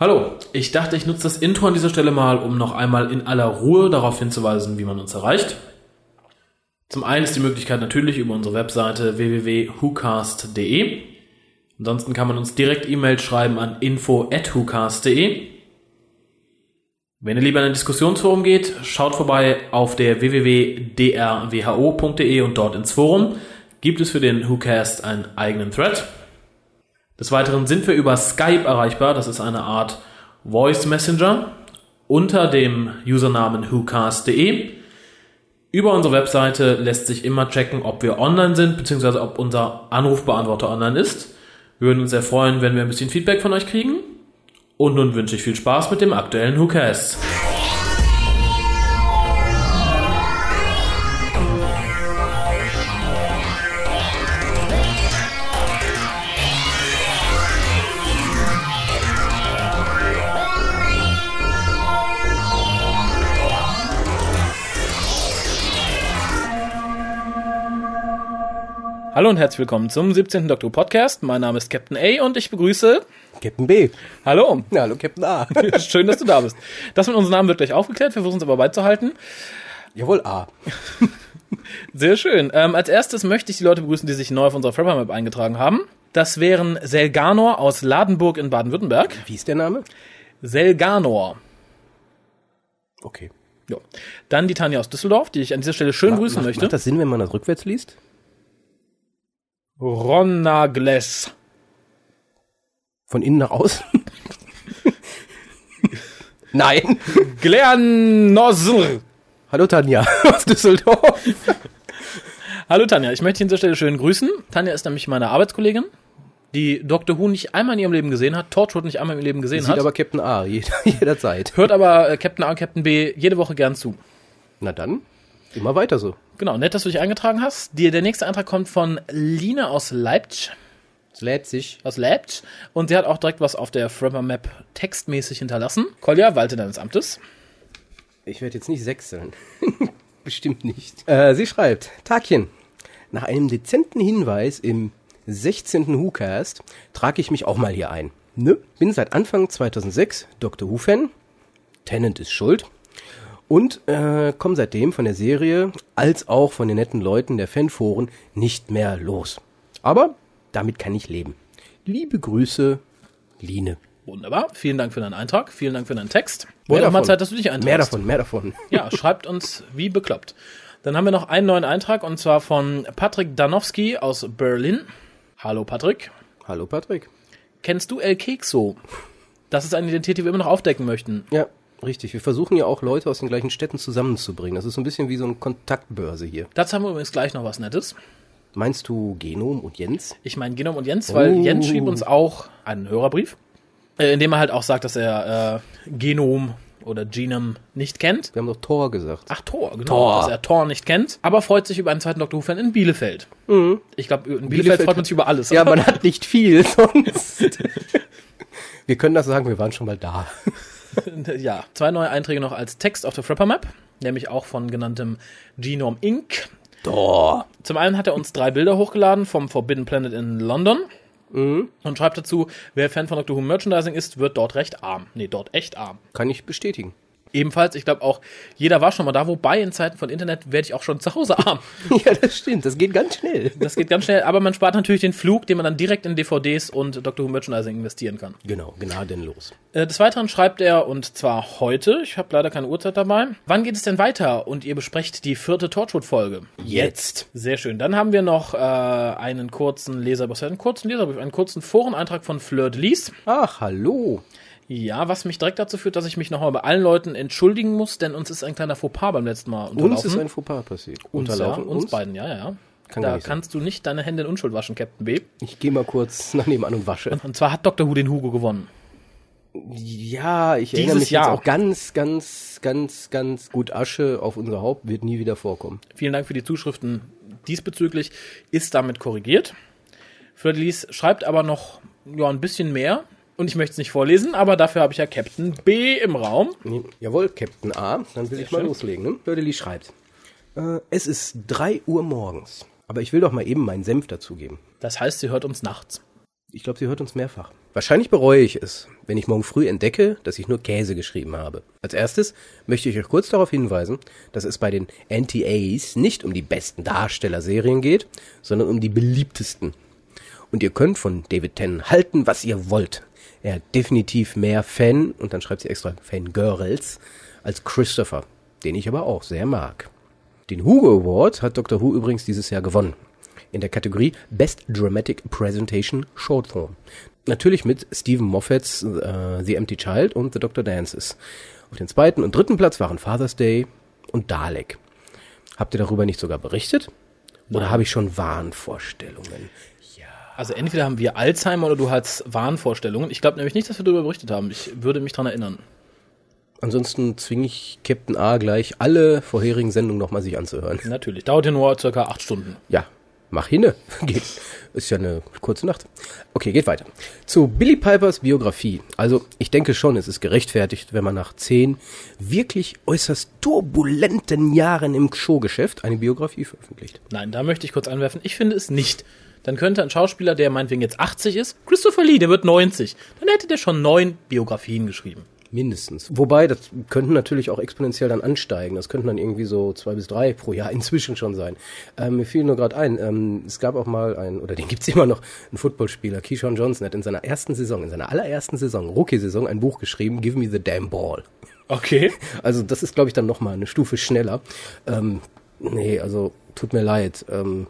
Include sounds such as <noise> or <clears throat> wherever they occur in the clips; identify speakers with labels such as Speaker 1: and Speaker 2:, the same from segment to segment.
Speaker 1: Hallo, ich dachte, ich nutze das Intro an dieser Stelle mal, um noch einmal in aller Ruhe darauf hinzuweisen, wie man uns erreicht. Zum einen ist die Möglichkeit natürlich über unsere Webseite www.whocast.de. Ansonsten kann man uns direkt E-Mail schreiben an info@whocast.de. Wenn ihr lieber in ein Diskussionsforum geht, schaut vorbei auf der www.drwho.de und dort ins Forum gibt es für den WhoCast einen eigenen Thread. Des Weiteren sind wir über Skype erreichbar. Das ist eine Art Voice Messenger unter dem Usernamen whocast.de. Über unsere Webseite lässt sich immer checken, ob wir online sind, beziehungsweise ob unser Anrufbeantworter online ist. Wir würden uns sehr freuen, wenn wir ein bisschen Feedback von euch kriegen. Und nun wünsche ich viel Spaß mit dem aktuellen WhoCast. Hallo und herzlich willkommen zum 17. Doktor Podcast. Mein Name ist Captain A und ich begrüße
Speaker 2: Captain B.
Speaker 1: Hallo.
Speaker 2: Ja, hallo Captain A. <laughs>
Speaker 1: Schön, dass du da bist. Das mit unserem Namen wird gleich aufgeklärt. Wir versuchen es aber beizuhalten.
Speaker 2: Jawohl, A. <laughs>
Speaker 1: Sehr schön. Ähm, als erstes möchte ich die Leute begrüßen, die sich neu auf unserer Frapper Map eingetragen haben. Das wären Selganor aus Ladenburg in Baden-Württemberg.
Speaker 2: Wie ist der Name?
Speaker 1: Selganor.
Speaker 2: Okay.
Speaker 1: Ja. Dann die Tanja aus Düsseldorf, die ich an dieser Stelle schön
Speaker 2: Ma-
Speaker 1: grüßen
Speaker 2: macht,
Speaker 1: möchte.
Speaker 2: Macht das Sinn, wenn man das rückwärts liest?
Speaker 1: Ronagles.
Speaker 2: Von innen nach außen? <laughs> Nein.
Speaker 1: Glernosl.
Speaker 2: Hallo Tanja <laughs> aus Düsseldorf.
Speaker 1: Hallo Tanja, ich möchte dich an dieser Stelle schön grüßen. Tanja ist nämlich meine Arbeitskollegin, die Dr. Who nicht einmal in ihrem Leben gesehen hat, Torchwood nicht einmal in ihrem Leben gesehen
Speaker 2: Sieht
Speaker 1: hat,
Speaker 2: aber Captain A jeder, <laughs> jederzeit.
Speaker 1: hört aber äh, Captain A und Captain B jede Woche gern zu.
Speaker 2: Na dann, immer weiter so.
Speaker 1: Genau, nett, dass du dich eingetragen hast. Dir, der nächste Eintrag kommt von Lina aus Leipzig.
Speaker 2: Lädt sich.
Speaker 1: Aus Leipzig. Und sie hat auch direkt was auf der Frapper Map textmäßig hinterlassen. Kolja, walte deines Amtes.
Speaker 2: Ich werde jetzt nicht sechseln. <laughs> Bestimmt nicht. Äh, sie schreibt, Tagchen, nach einem dezenten Hinweis im 16. WhoCast trage ich mich auch mal hier ein. Ne? Bin seit Anfang 2006 Dr. Who-Fan. Tennant ist schuld. Und äh, komme seitdem von der Serie als auch von den netten Leuten der Fanforen nicht mehr los. Aber damit kann ich leben. Liebe Grüße, Line.
Speaker 1: Wunderbar. Vielen Dank für deinen Eintrag. Vielen Dank für deinen Text.
Speaker 2: Mehr
Speaker 1: Wurde mal. Zeit, dass du dich einträgst.
Speaker 2: Mehr davon, mehr davon. <laughs>
Speaker 1: Ja, schreibt uns wie bekloppt. Dann haben wir noch einen neuen Eintrag und zwar von Patrick Danowski aus Berlin. Hallo Patrick.
Speaker 2: Hallo Patrick.
Speaker 1: Kennst du El Kekso? Das ist eine Identität, die wir immer noch aufdecken möchten.
Speaker 2: Ja, richtig. Wir versuchen ja auch Leute aus den gleichen Städten zusammenzubringen. Das ist so ein bisschen wie so eine Kontaktbörse hier.
Speaker 1: Dazu haben wir übrigens gleich noch was Nettes.
Speaker 2: Meinst du Genom und Jens?
Speaker 1: Ich meine Genom und Jens, weil
Speaker 2: Oh.
Speaker 1: Jens schrieb uns auch einen Hörerbrief, äh, in dem er halt auch sagt, dass er äh, Genom oder Genom nicht kennt.
Speaker 2: Wir haben doch Tor gesagt.
Speaker 1: Ach, Thor, genau.
Speaker 2: Thor.
Speaker 1: Dass er Thor nicht kennt, aber freut sich über einen zweiten Doctor Who-Fan in Bielefeld. Ich glaube, in Bielefeld,
Speaker 2: Mhm. Bielefeld
Speaker 1: freut man sich über alles.
Speaker 2: Ja, man hat nicht viel <laughs> sonst. wir können das sagen, wir waren schon mal da. <laughs>
Speaker 1: ja, zwei neue Einträge noch als Text auf der Frapper Map, nämlich auch von genanntem Genome Inc.
Speaker 2: Tor.
Speaker 1: Zum einen hat er uns drei Bilder hochgeladen vom Forbidden Planet in London und schreibt dazu, wer Fan von Doctor Who Merchandising ist, wird dort recht arm. Nee, dort echt arm.
Speaker 2: Kann ich bestätigen.
Speaker 1: Ebenfalls, ich glaube auch, jeder war schon mal da, wobei in Zeiten von Internet werde ich auch schon zu Hause arm. <laughs>
Speaker 2: ja, das stimmt. Das geht ganz schnell.
Speaker 1: Das geht ganz schnell, aber man spart natürlich den Flug, den man dann direkt in DVDs und Doctor Who Merchandising investieren kann.
Speaker 2: Genau, gnadenlos.
Speaker 1: Äh, Des Weiteren schreibt er, und zwar heute, ich habe leider keine Uhrzeit dabei, wann geht es denn weiter? Und ihr besprecht die vierte Torchwood-Folge.
Speaker 2: Jetzt.
Speaker 1: Sehr schön. Dann haben wir noch äh, einen kurzen Leserbrief, einen kurzen Leserbrief, einen kurzen Foreneintrag von Fleur de Lis.
Speaker 2: Ach, hallo.
Speaker 1: Ja, was mich direkt dazu führt, dass ich mich nochmal bei allen Leuten entschuldigen muss, denn uns ist ein kleiner Fauxpas beim letzten Mal unterlaufen.
Speaker 2: Uns ist ein Fauxpas passiert.
Speaker 1: uns, ja,
Speaker 2: Unterlaufen
Speaker 1: uns, beiden, ja, ja.
Speaker 2: Kann
Speaker 1: da
Speaker 2: nicht sein.
Speaker 1: kannst du nicht deine Hände in Unschuld waschen, Captain B.
Speaker 2: Ich gehe mal kurz nach nebenan und wasche.
Speaker 1: Und zwar hat Dr. Who den Hugo gewonnen.
Speaker 2: Ja, ich erinnere
Speaker 1: Dieses
Speaker 2: mich
Speaker 1: Jahr.
Speaker 2: jetzt auch ganz, ganz, ganz, ganz gut. Asche auf unser Haupt wird nie wieder vorkommen.
Speaker 1: Vielen Dank für die Zuschriften diesbezüglich. Ist damit korrigiert. Fleur de Lis schreibt aber noch ja, ein bisschen mehr. Und ich möchte es nicht vorlesen, aber dafür habe ich ja Captain B im Raum.
Speaker 2: Nee, jawohl, Captain A. Dann will ich mal
Speaker 1: schön.
Speaker 2: loslegen. Ne? Fleur schreibt. Äh, es ist drei Uhr morgens. Aber ich will doch mal eben meinen Senf dazugeben.
Speaker 1: Das heißt, sie hört uns nachts.
Speaker 2: Ich glaube, sie hört uns mehrfach. Wahrscheinlich bereue ich es, wenn ich morgen früh entdecke, dass ich nur Käse geschrieben habe. Als erstes möchte ich euch kurz darauf hinweisen, dass es bei den NTAs nicht um die besten Darstellerserien geht, sondern um die beliebtesten. Und ihr könnt von David Tennant halten, was ihr wollt. Er hat definitiv mehr Fan, und dann schreibt sie extra Fangirls, als Christopher, den ich aber auch sehr mag. Den Hugo Award hat Dr. Who übrigens dieses Jahr gewonnen. In der Kategorie Best Dramatic Presentation Short Form. Natürlich mit Stephen Moffats uh, The Empty Child und The Doctor Dances. Auf den zweiten und dritten Platz waren Father's Day und Dalek. Habt ihr darüber nicht sogar berichtet? Oder habe ich schon Wahnvorstellungen?
Speaker 1: Also entweder haben wir Alzheimer oder du hast Wahnvorstellungen. Ich glaube nämlich nicht, dass wir darüber berichtet haben. Ich würde mich dran erinnern.
Speaker 2: Ansonsten zwinge ich Captain A gleich alle vorherigen Sendungen nochmal sich anzuhören.
Speaker 1: Natürlich. Dauert ja nur circa acht Stunden.
Speaker 2: Ja, mach hinne. <laughs> Geht. Ist ja eine kurze Nacht. Okay, geht weiter. Zu Billy Pipers Biografie. Also, ich denke schon, es ist gerechtfertigt, wenn man nach zehn wirklich äußerst turbulenten Jahren im Showgeschäft eine Biografie veröffentlicht.
Speaker 1: Nein, da möchte ich kurz anwerfen. Ich finde es nicht. Dann könnte ein Schauspieler, der meinetwegen jetzt 80 ist, Christopher Lee, der wird 90, dann hätte der schon neun Biografien geschrieben.
Speaker 2: Mindestens. Wobei, das könnten natürlich auch exponentiell dann ansteigen. Das könnten dann irgendwie so zwei bis drei pro Jahr <laughs> inzwischen schon sein. Ähm, mir fiel nur gerade ein, ähm, es gab auch mal ein, oder den gibt's immer noch, einen Footballspieler, Keyshawn Johnson, hat in seiner ersten Saison, in seiner allerersten Saison, Rookie-Saison, ein Buch geschrieben, Give Me the Damn Ball.
Speaker 1: Okay. <laughs>
Speaker 2: Also das ist, glaube ich, dann nochmal eine Stufe schneller. Ähm, nee, also tut mir leid. Ähm,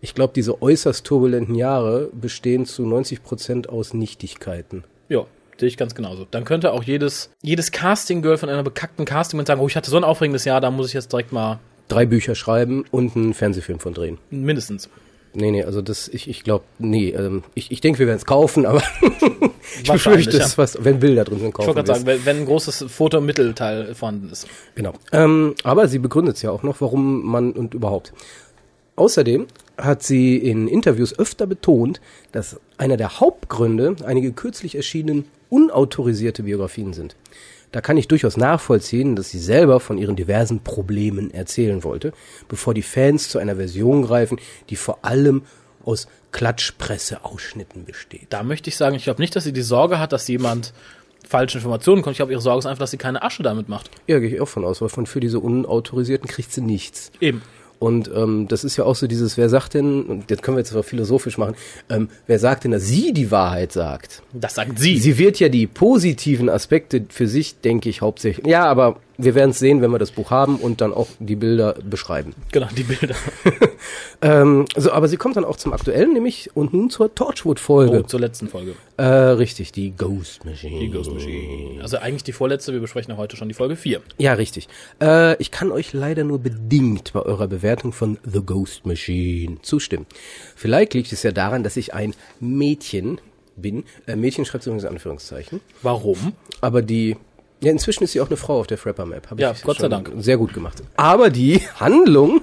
Speaker 2: ich glaube, diese äußerst turbulenten Jahre bestehen zu 90 Prozent aus Nichtigkeiten.
Speaker 1: Ja, sehe ich ganz genauso. Dann könnte auch jedes, jedes Casting-Girl von einer bekackten Casting sagen, oh, ich hatte so ein aufregendes Jahr, da muss ich jetzt direkt mal.
Speaker 2: Drei Bücher schreiben und einen Fernsehfilm von drehen.
Speaker 1: Mindestens.
Speaker 2: Nee, nee, also das, ich, ich glaube, nee, ähm, ich, ich denke, wir werden es kaufen, aber <laughs> ich befürchte es, was, wenn Bilder drin sind,
Speaker 1: kaufen Ich wollte gerade sagen, wenn, wenn ein großes Foto- und Mittelteil vorhanden ist.
Speaker 2: Genau. Ähm, aber sie begründet es ja auch noch, warum man und überhaupt. Außerdem hat sie in Interviews öfter betont, dass einer der Hauptgründe einige kürzlich erschienenen unautorisierte Biografien sind. Da kann ich durchaus nachvollziehen, dass sie selber von ihren diversen Problemen erzählen wollte, bevor die Fans zu einer Version greifen, die vor allem aus Klatschpresseausschnitten besteht.
Speaker 1: Da möchte ich sagen, ich glaube nicht, dass sie die Sorge hat, dass jemand falsche Informationen kommt. Ich glaube, ihre Sorge ist einfach, dass sie keine Asche damit macht.
Speaker 2: Ja, gehe ich auch von aus, weil von für diese Unautorisierten kriegt sie nichts.
Speaker 1: Eben.
Speaker 2: Und ähm, das ist ja auch so dieses, wer sagt denn, und das können wir jetzt aber philosophisch machen, ähm, wer sagt denn, dass sie die Wahrheit sagt?
Speaker 1: Das sagt sie.
Speaker 2: Sie wird ja die positiven Aspekte für sich, denke ich, hauptsächlich. Ja, aber wir werden es sehen, wenn wir das Buch haben und dann auch die Bilder beschreiben.
Speaker 1: Genau, die Bilder. <laughs>
Speaker 2: ähm, so, aber sie kommt dann auch zum aktuellen, nämlich und nun zur Torchwood-Folge.
Speaker 1: Oh, zur letzten Folge.
Speaker 2: Äh, richtig, die Ghost Machine.
Speaker 1: Die Ghost Machine. Also eigentlich die vorletzte, wir besprechen ja heute schon die Folge 4.
Speaker 2: Ja, richtig. Äh, ich kann euch leider nur bedingt bei eurer Bewertung von The Ghost Machine zustimmen. Vielleicht liegt es ja daran, dass ich ein Mädchen bin. Äh, Mädchen schreibt übrigens Anführungszeichen.
Speaker 1: Warum?
Speaker 2: Aber die ja, inzwischen ist sie auch eine Frau auf der Frapper Map.
Speaker 1: Hab ja, Gott sei Dank.
Speaker 2: Sehr gut gemacht. Aber die <laughs> Handlung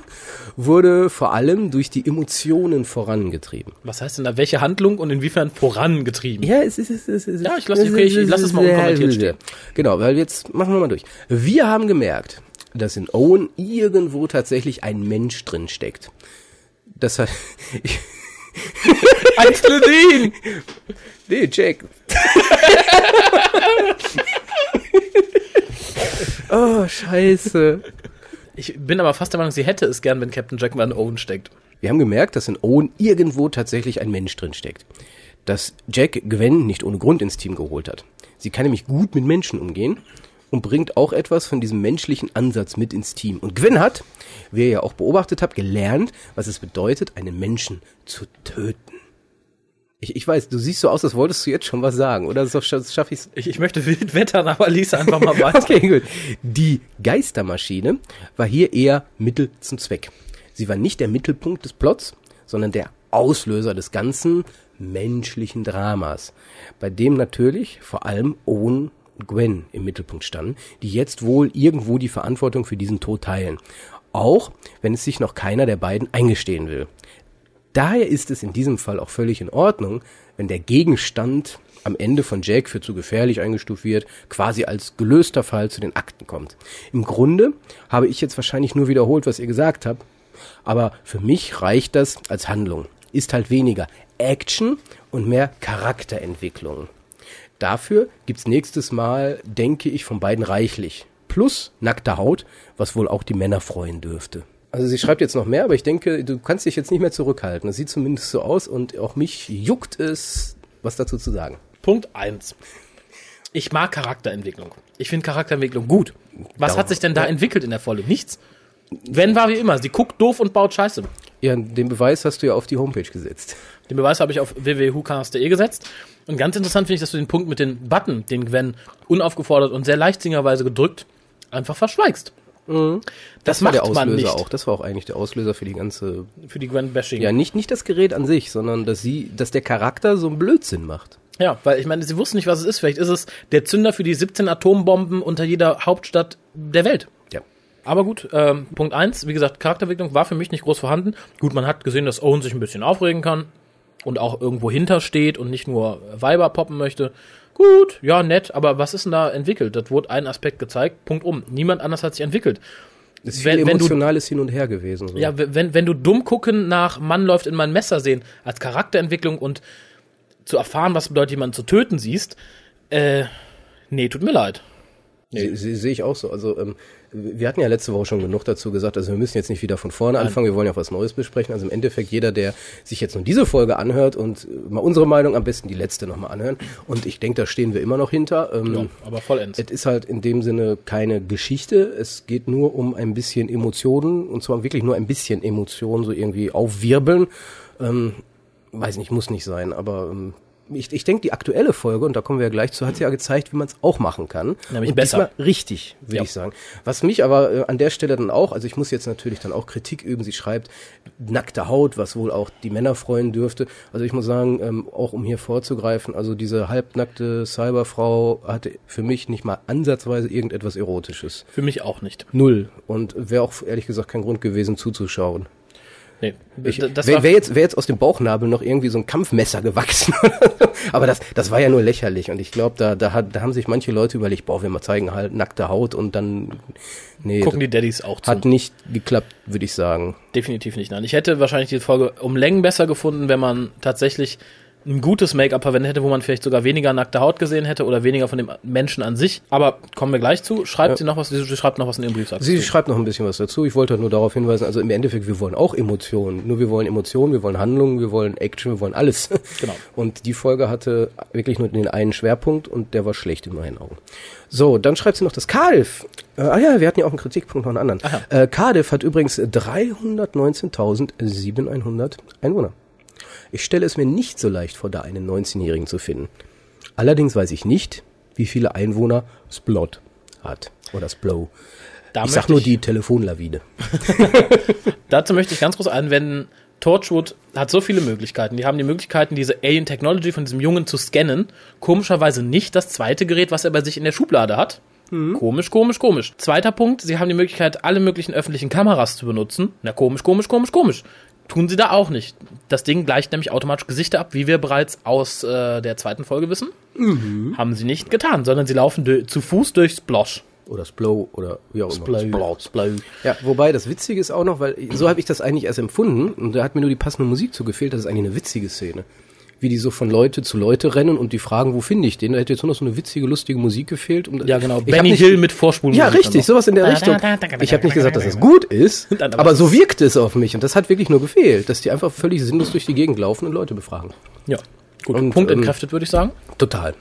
Speaker 2: wurde vor allem durch die Emotionen vorangetrieben.
Speaker 1: Was heißt denn da, welche Handlung und inwiefern vorangetrieben?
Speaker 2: Ja, es ist, es ist, es ist
Speaker 1: Ja, ich lasse okay, ich lass es mal unkommentiert stehen.
Speaker 2: Genau, weil jetzt machen wir mal durch. Wir haben gemerkt, dass in Owen irgendwo tatsächlich ein Mensch drin steckt. Das hat, ich,
Speaker 1: Einzelne
Speaker 2: Nee, Jack. <laughs> <laughs> oh, scheiße.
Speaker 1: Ich bin aber fast der Meinung, sie hätte es gern, wenn Captain Jack mal in Owen steckt.
Speaker 2: Wir haben gemerkt, dass in Owen irgendwo tatsächlich ein Mensch drin steckt. Dass Jack Gwen nicht ohne Grund ins Team geholt hat. Sie kann nämlich gut mit Menschen umgehen und bringt auch etwas von diesem menschlichen Ansatz mit ins Team. Und Gwen hat, wie ihr ja auch beobachtet habt, gelernt, was es bedeutet, einen Menschen zu töten. Ich, ich weiß, du siehst so aus, als wolltest du jetzt schon was sagen, oder so schaffe ich's?
Speaker 1: Ich, ich möchte wild wettern, aber lies einfach mal weiter. <laughs>
Speaker 2: okay, gut. Die Geistermaschine war hier eher Mittel zum Zweck. Sie war nicht der Mittelpunkt des Plots, sondern der Auslöser des ganzen menschlichen Dramas, bei dem natürlich vor allem Owen und Gwen im Mittelpunkt standen, die jetzt wohl irgendwo die Verantwortung für diesen Tod teilen. Auch wenn es sich noch keiner der beiden eingestehen will. Daher ist es in diesem Fall auch völlig in Ordnung, wenn der Gegenstand am Ende von Jack für zu gefährlich eingestuft wird, quasi als gelöster Fall zu den Akten kommt. Im Grunde habe ich jetzt wahrscheinlich nur wiederholt, was ihr gesagt habt, aber für mich reicht das als Handlung. Ist halt weniger Action und mehr Charakterentwicklung. Dafür gibt's nächstes Mal, denke ich, von beiden reichlich. Plus nackte Haut, was wohl auch die Männer freuen dürfte. Also sie schreibt jetzt noch mehr, aber ich denke, du kannst dich jetzt nicht mehr zurückhalten. Das sieht zumindest so aus und auch mich juckt es, was dazu zu sagen.
Speaker 1: Punkt eins. Ich mag Charakterentwicklung. Ich finde Charakterentwicklung gut. Was
Speaker 2: Dauer.
Speaker 1: hat sich denn da entwickelt in der Folge? Nichts. Wenn war wie immer. Sie guckt doof und baut Scheiße.
Speaker 2: Ja, den Beweis hast du ja auf die Homepage gesetzt.
Speaker 1: Den Beweis habe ich auf www.hucast.de gesetzt. Und ganz interessant finde ich, dass du den Punkt mit den Button, den Gwen unaufgefordert und sehr leichtsingerweise gedrückt, einfach verschweigst. Das,
Speaker 2: war
Speaker 1: macht
Speaker 2: der Auslöser auch. Das war auch eigentlich der Auslöser für die ganze.
Speaker 1: für die Gwen-Bashing.
Speaker 2: Ja, nicht, nicht das Gerät an sich, sondern dass sie, dass der Charakter so einen Blödsinn macht.
Speaker 1: Ja, weil ich meine, sie wussten nicht, was es ist. Vielleicht ist es der Zünder für die 17 Atombomben unter jeder Hauptstadt der Welt.
Speaker 2: Ja.
Speaker 1: Aber gut, ähm, Punkt eins, wie gesagt, Charakterentwicklung war für mich nicht groß vorhanden. Gut, man hat gesehen, dass Owen sich ein bisschen aufregen kann und auch irgendwo hintersteht und nicht nur Weiber poppen möchte. Gut, ja, nett, aber was ist denn da entwickelt? Das wurde ein Aspekt gezeigt, Punkt um. Niemand anders hat sich entwickelt.
Speaker 2: Es ist
Speaker 1: Wenn-
Speaker 2: viel
Speaker 1: wenn du-
Speaker 2: emotionales Hin und Her gewesen. So.
Speaker 1: Ja, wenn, wenn du dumm gucken nach Mann läuft in mein Messer sehen, als Charakterentwicklung und zu erfahren, was bedeutet, jemanden zu töten siehst, äh, nee, tut mir leid.
Speaker 2: Sie- Sehe ich auch so. Also ähm, wir hatten ja letzte Woche schon genug dazu gesagt, also wir müssen jetzt nicht wieder von vorne anfangen, wir wollen ja auch was Neues besprechen. Also im Endeffekt jeder, der sich jetzt nur diese Folge anhört und äh, mal unsere Meinung, am besten die letzte nochmal anhören. Und ich denke, da stehen wir immer noch hinter. Ähm,
Speaker 1: Ja, aber vollends.
Speaker 2: Es ist halt in dem Sinne keine Geschichte. Es geht nur um ein bisschen Emotionen und zwar wirklich nur ein bisschen Emotionen so irgendwie aufwirbeln. Ähm, weiß nicht, muss nicht sein, aber ähm, ich, ich denke, die aktuelle Folge, und da kommen wir ja gleich zu, hat ja gezeigt, wie man es auch machen kann.
Speaker 1: Nämlich
Speaker 2: und
Speaker 1: besser.
Speaker 2: richtig, würde
Speaker 1: Ja.
Speaker 2: ich sagen. Was mich aber äh, an der Stelle dann auch, also ich muss jetzt natürlich dann auch Kritik üben. Sie schreibt nackte Haut, was wohl auch die Männer freuen dürfte. Also ich muss sagen, ähm, auch um hier vorzugreifen, also diese halbnackte Cyberfrau hatte für mich nicht mal ansatzweise irgendetwas Erotisches.
Speaker 1: Für mich auch nicht.
Speaker 2: Null. Und wäre auch ehrlich gesagt kein Grund gewesen zuzuschauen.
Speaker 1: Nee,
Speaker 2: Ich, Wäre wär jetzt, wär jetzt aus dem Bauchnabel noch irgendwie so ein Kampfmesser gewachsen. <laughs> Aber das, das war ja nur lächerlich. Und ich glaube, da, da, hat, da haben sich manche Leute überlegt, boah, wir mal zeigen halt nackte Haut und dann, nee,
Speaker 1: gucken die Daddies auch zu.
Speaker 2: hat nicht geklappt, würde ich sagen.
Speaker 1: Definitiv nicht. Nein, ich hätte wahrscheinlich die Folge um Längen besser gefunden, wenn man tatsächlich ein gutes Make-up verwendet hätte, wo man vielleicht sogar weniger nackte Haut gesehen hätte oder weniger von dem Menschen an sich. Aber kommen wir gleich zu. Schreibt sie noch was? Sie schreibt noch was in ihrem Brief. sagst
Speaker 2: Sie schreibt noch ein bisschen was dazu. Ich wollte halt nur darauf hinweisen, also im Endeffekt, wir wollen auch Emotionen. Nur wir wollen Emotionen, wir wollen Handlungen, wir wollen Action, wir wollen alles. <laughs>
Speaker 1: Genau.
Speaker 2: Und die Folge hatte wirklich nur den einen Schwerpunkt und der war schlecht in meinen Augen. So, dann schreibt sie noch das Cardiff. Äh, ah ja, wir hatten ja auch einen Kritikpunkt noch einen anderen. Äh, Cardiff hat übrigens 319.700 Einwohner. Ich stelle es mir nicht so leicht vor, da einen 19-Jährigen zu finden. Allerdings weiß ich nicht, wie viele Einwohner Splot hat. Oder Splow.
Speaker 1: Da
Speaker 2: ich sag nur
Speaker 1: ich-
Speaker 2: die Telefonlawine. <laughs> <laughs>
Speaker 1: Dazu möchte ich ganz groß einwenden, Torchwood hat so viele Möglichkeiten. Die haben die Möglichkeiten, diese Alien Technology von diesem Jungen zu scannen. Komischerweise nicht das zweite Gerät, was er bei sich in der Schublade hat. Komisch, komisch, komisch. Zweiter Punkt, sie haben die Möglichkeit, alle möglichen öffentlichen Kameras zu benutzen. Na, komisch, komisch, komisch, komisch. Tun sie da auch nicht. Das Ding gleicht nämlich automatisch Gesichter ab, wie wir bereits aus äh, der zweiten Folge wissen. Haben sie nicht getan, sondern sie laufen zu Fuß durchs Blosch.
Speaker 2: Oder Splow oder wie auch immer.
Speaker 1: Splow, Splow.
Speaker 2: Ja, wobei das Witzige ist auch noch, weil so habe ich das eigentlich erst empfunden und da hat mir nur die passende Musik zu gefehlt. Das ist eigentlich eine witzige Szene. Wie die so von Leute zu Leute rennen und die fragen, wo finde ich den? Da hätte jetzt nur noch so eine witzige, lustige Musik gefehlt. Um,
Speaker 1: Ja, genau.
Speaker 2: Ich
Speaker 1: Benny
Speaker 2: nicht,
Speaker 1: Hill mit Vorspulen.
Speaker 2: Ja, richtig, sowas in der Richtung. Ich habe nicht gesagt, dass das gut ist, <laughs>
Speaker 1: aber
Speaker 2: so wirkte es auf mich und das hat wirklich nur gefehlt, dass die einfach völlig sinnlos durch die Gegend laufen und Leute befragen.
Speaker 1: Ja. Gut,
Speaker 2: Und,
Speaker 1: Punkt
Speaker 2: ähm,
Speaker 1: entkräftet, würde ich sagen.
Speaker 2: Total.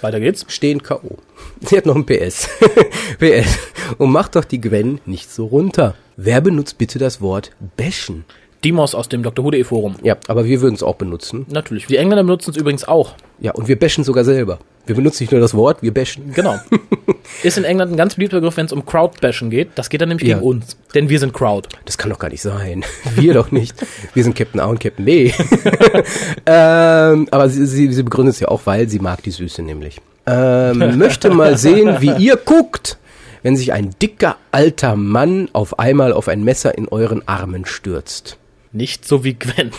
Speaker 1: Weiter geht's.
Speaker 2: Stehen K.O. <laughs> Sie hat noch ein PS. <laughs> PS. Und macht doch die Gwen nicht so runter. Wer benutzt bitte das Wort bashen?
Speaker 1: Dimos aus dem Dr. Hude Forum.
Speaker 2: Ja, aber wir würden es auch benutzen.
Speaker 1: Natürlich. Die Engländer benutzen es übrigens auch.
Speaker 2: Ja, und wir bashen sogar selber. Wir benutzen nicht nur das Wort, wir bashen.
Speaker 1: Genau. <laughs> Ist in England ein ganz beliebter Begriff, wenn es um Crowdbashen geht. Das geht dann nämlich
Speaker 2: Ja.
Speaker 1: gegen uns. Denn wir sind Crowd.
Speaker 2: Das kann doch gar nicht sein. <laughs> Wir doch nicht. Wir sind Captain A und Captain B. <laughs> ähm, aber sie, sie, sie begründet es ja auch, weil sie mag die Süße nämlich. Ähm, möchte mal sehen, wie ihr guckt, wenn sich ein dicker alter Mann auf einmal auf ein Messer in euren Armen stürzt.
Speaker 1: Nicht so wie Gwen.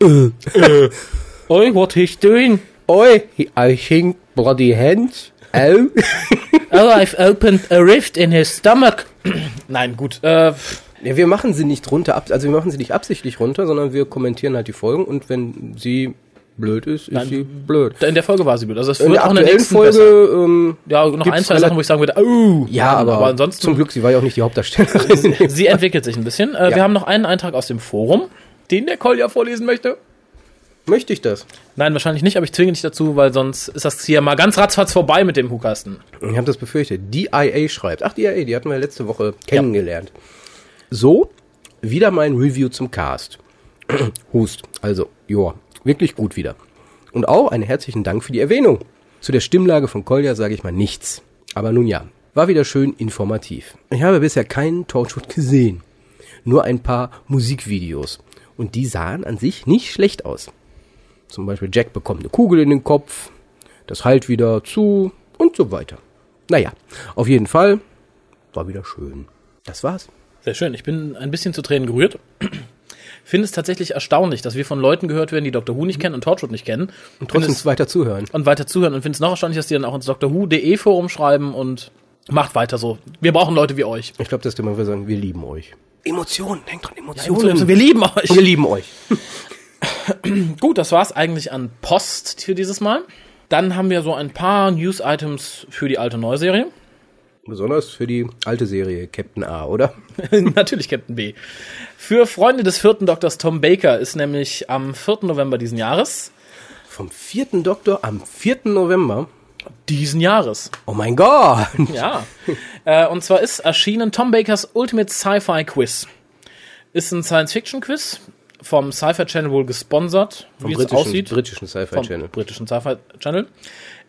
Speaker 1: <laughs> äh. Oi, what he's doing?
Speaker 2: Oi, I think bloody hands. Oh. <laughs>
Speaker 1: Oh, I've opened a rift in his stomach. Nein, gut. Äh,
Speaker 2: Ja, wir machen sie nicht runter, also wir machen sie nicht absichtlich runter, sondern wir kommentieren halt die Folgen und wenn sie blöd ist, ist
Speaker 1: Nein.
Speaker 2: sie blöd.
Speaker 1: In der Folge war sie gut. Also es
Speaker 2: In
Speaker 1: wird
Speaker 2: der
Speaker 1: auch in der
Speaker 2: aktuellen
Speaker 1: nächsten
Speaker 2: Folge, ähm,
Speaker 1: Ja, noch ein, zwei Sachen, wo ich sagen würde, oh,
Speaker 2: ja, aber,
Speaker 1: aber ansonsten
Speaker 2: zum Glück, sie war ja auch nicht die Hauptdarstellerin. <laughs>
Speaker 1: Sie entwickelt sich ein bisschen. Äh,
Speaker 2: Ja.
Speaker 1: Wir haben noch einen Eintrag aus dem Forum, den der Kolja vorlesen möchte.
Speaker 2: Möchte ich das?
Speaker 1: Nein, wahrscheinlich nicht, aber ich zwinge dich dazu, weil sonst ist das hier mal ganz ratzfatz vorbei mit dem Hukasten.
Speaker 2: Ich habe das befürchtet. DIA schreibt. Ach, DIA, die hatten wir letzte Woche kennengelernt. So, wieder mein Review zum Cast. <clears throat> Hust. Also, joa, wirklich gut wieder. Und auch einen herzlichen Dank für die Erwähnung. Zu der Stimmlage von Kolja sage ich mal nichts. Aber nun ja, war wieder schön informativ. Ich habe bisher keinen Torchwood gesehen. Nur ein paar Musikvideos. Und die sahen an sich nicht schlecht aus. Zum Beispiel Jack bekommt eine Kugel in den Kopf, das heilt wieder zu und so weiter. Naja, auf jeden Fall war wieder schön. Das war's.
Speaker 1: Sehr schön. Ich bin ein bisschen zu Tränen gerührt. Finde es tatsächlich erstaunlich, dass wir von Leuten gehört werden, die Dr. Who nicht kennen und Torchwood nicht kennen.
Speaker 2: Und trotzdem weiter zuhören.
Speaker 1: und weiter zuhören und finde es noch erstaunlich, dass die dann auch ins Dr. Who.de Forum schreiben und macht weiter so. Wir brauchen Leute wie euch.
Speaker 2: Ich glaube, dass die mal sagen, wir lieben euch. Emotionen, denkt dran,
Speaker 1: Also,
Speaker 2: Emotionen.
Speaker 1: wir lieben euch.
Speaker 2: wir lieben euch. <clears throat>
Speaker 1: Gut, das war's eigentlich an Post für dieses Mal. Dann haben wir so ein paar News-Items für die alte Neuserie.
Speaker 2: Besonders für die alte Serie Captain A, oder? <laughs>
Speaker 1: Natürlich Captain B. Für Freunde des vierten Doktors Tom Baker ist nämlich am 4. November diesen Jahres,
Speaker 2: Vom vierten Doktor am 4. November.
Speaker 1: Diesen Jahres,
Speaker 2: Oh mein Gott. <laughs>
Speaker 1: ja, äh, und zwar ist erschienen Tom Bakers Ultimate Sci-Fi Quiz. Ist ein Science-Fiction-Quiz vom Sci-Fi Channel wohl gesponsert,
Speaker 2: Vom
Speaker 1: wie es aussieht.
Speaker 2: britischen Sci-Fi Channel.
Speaker 1: britischen Sci-Fi Channel.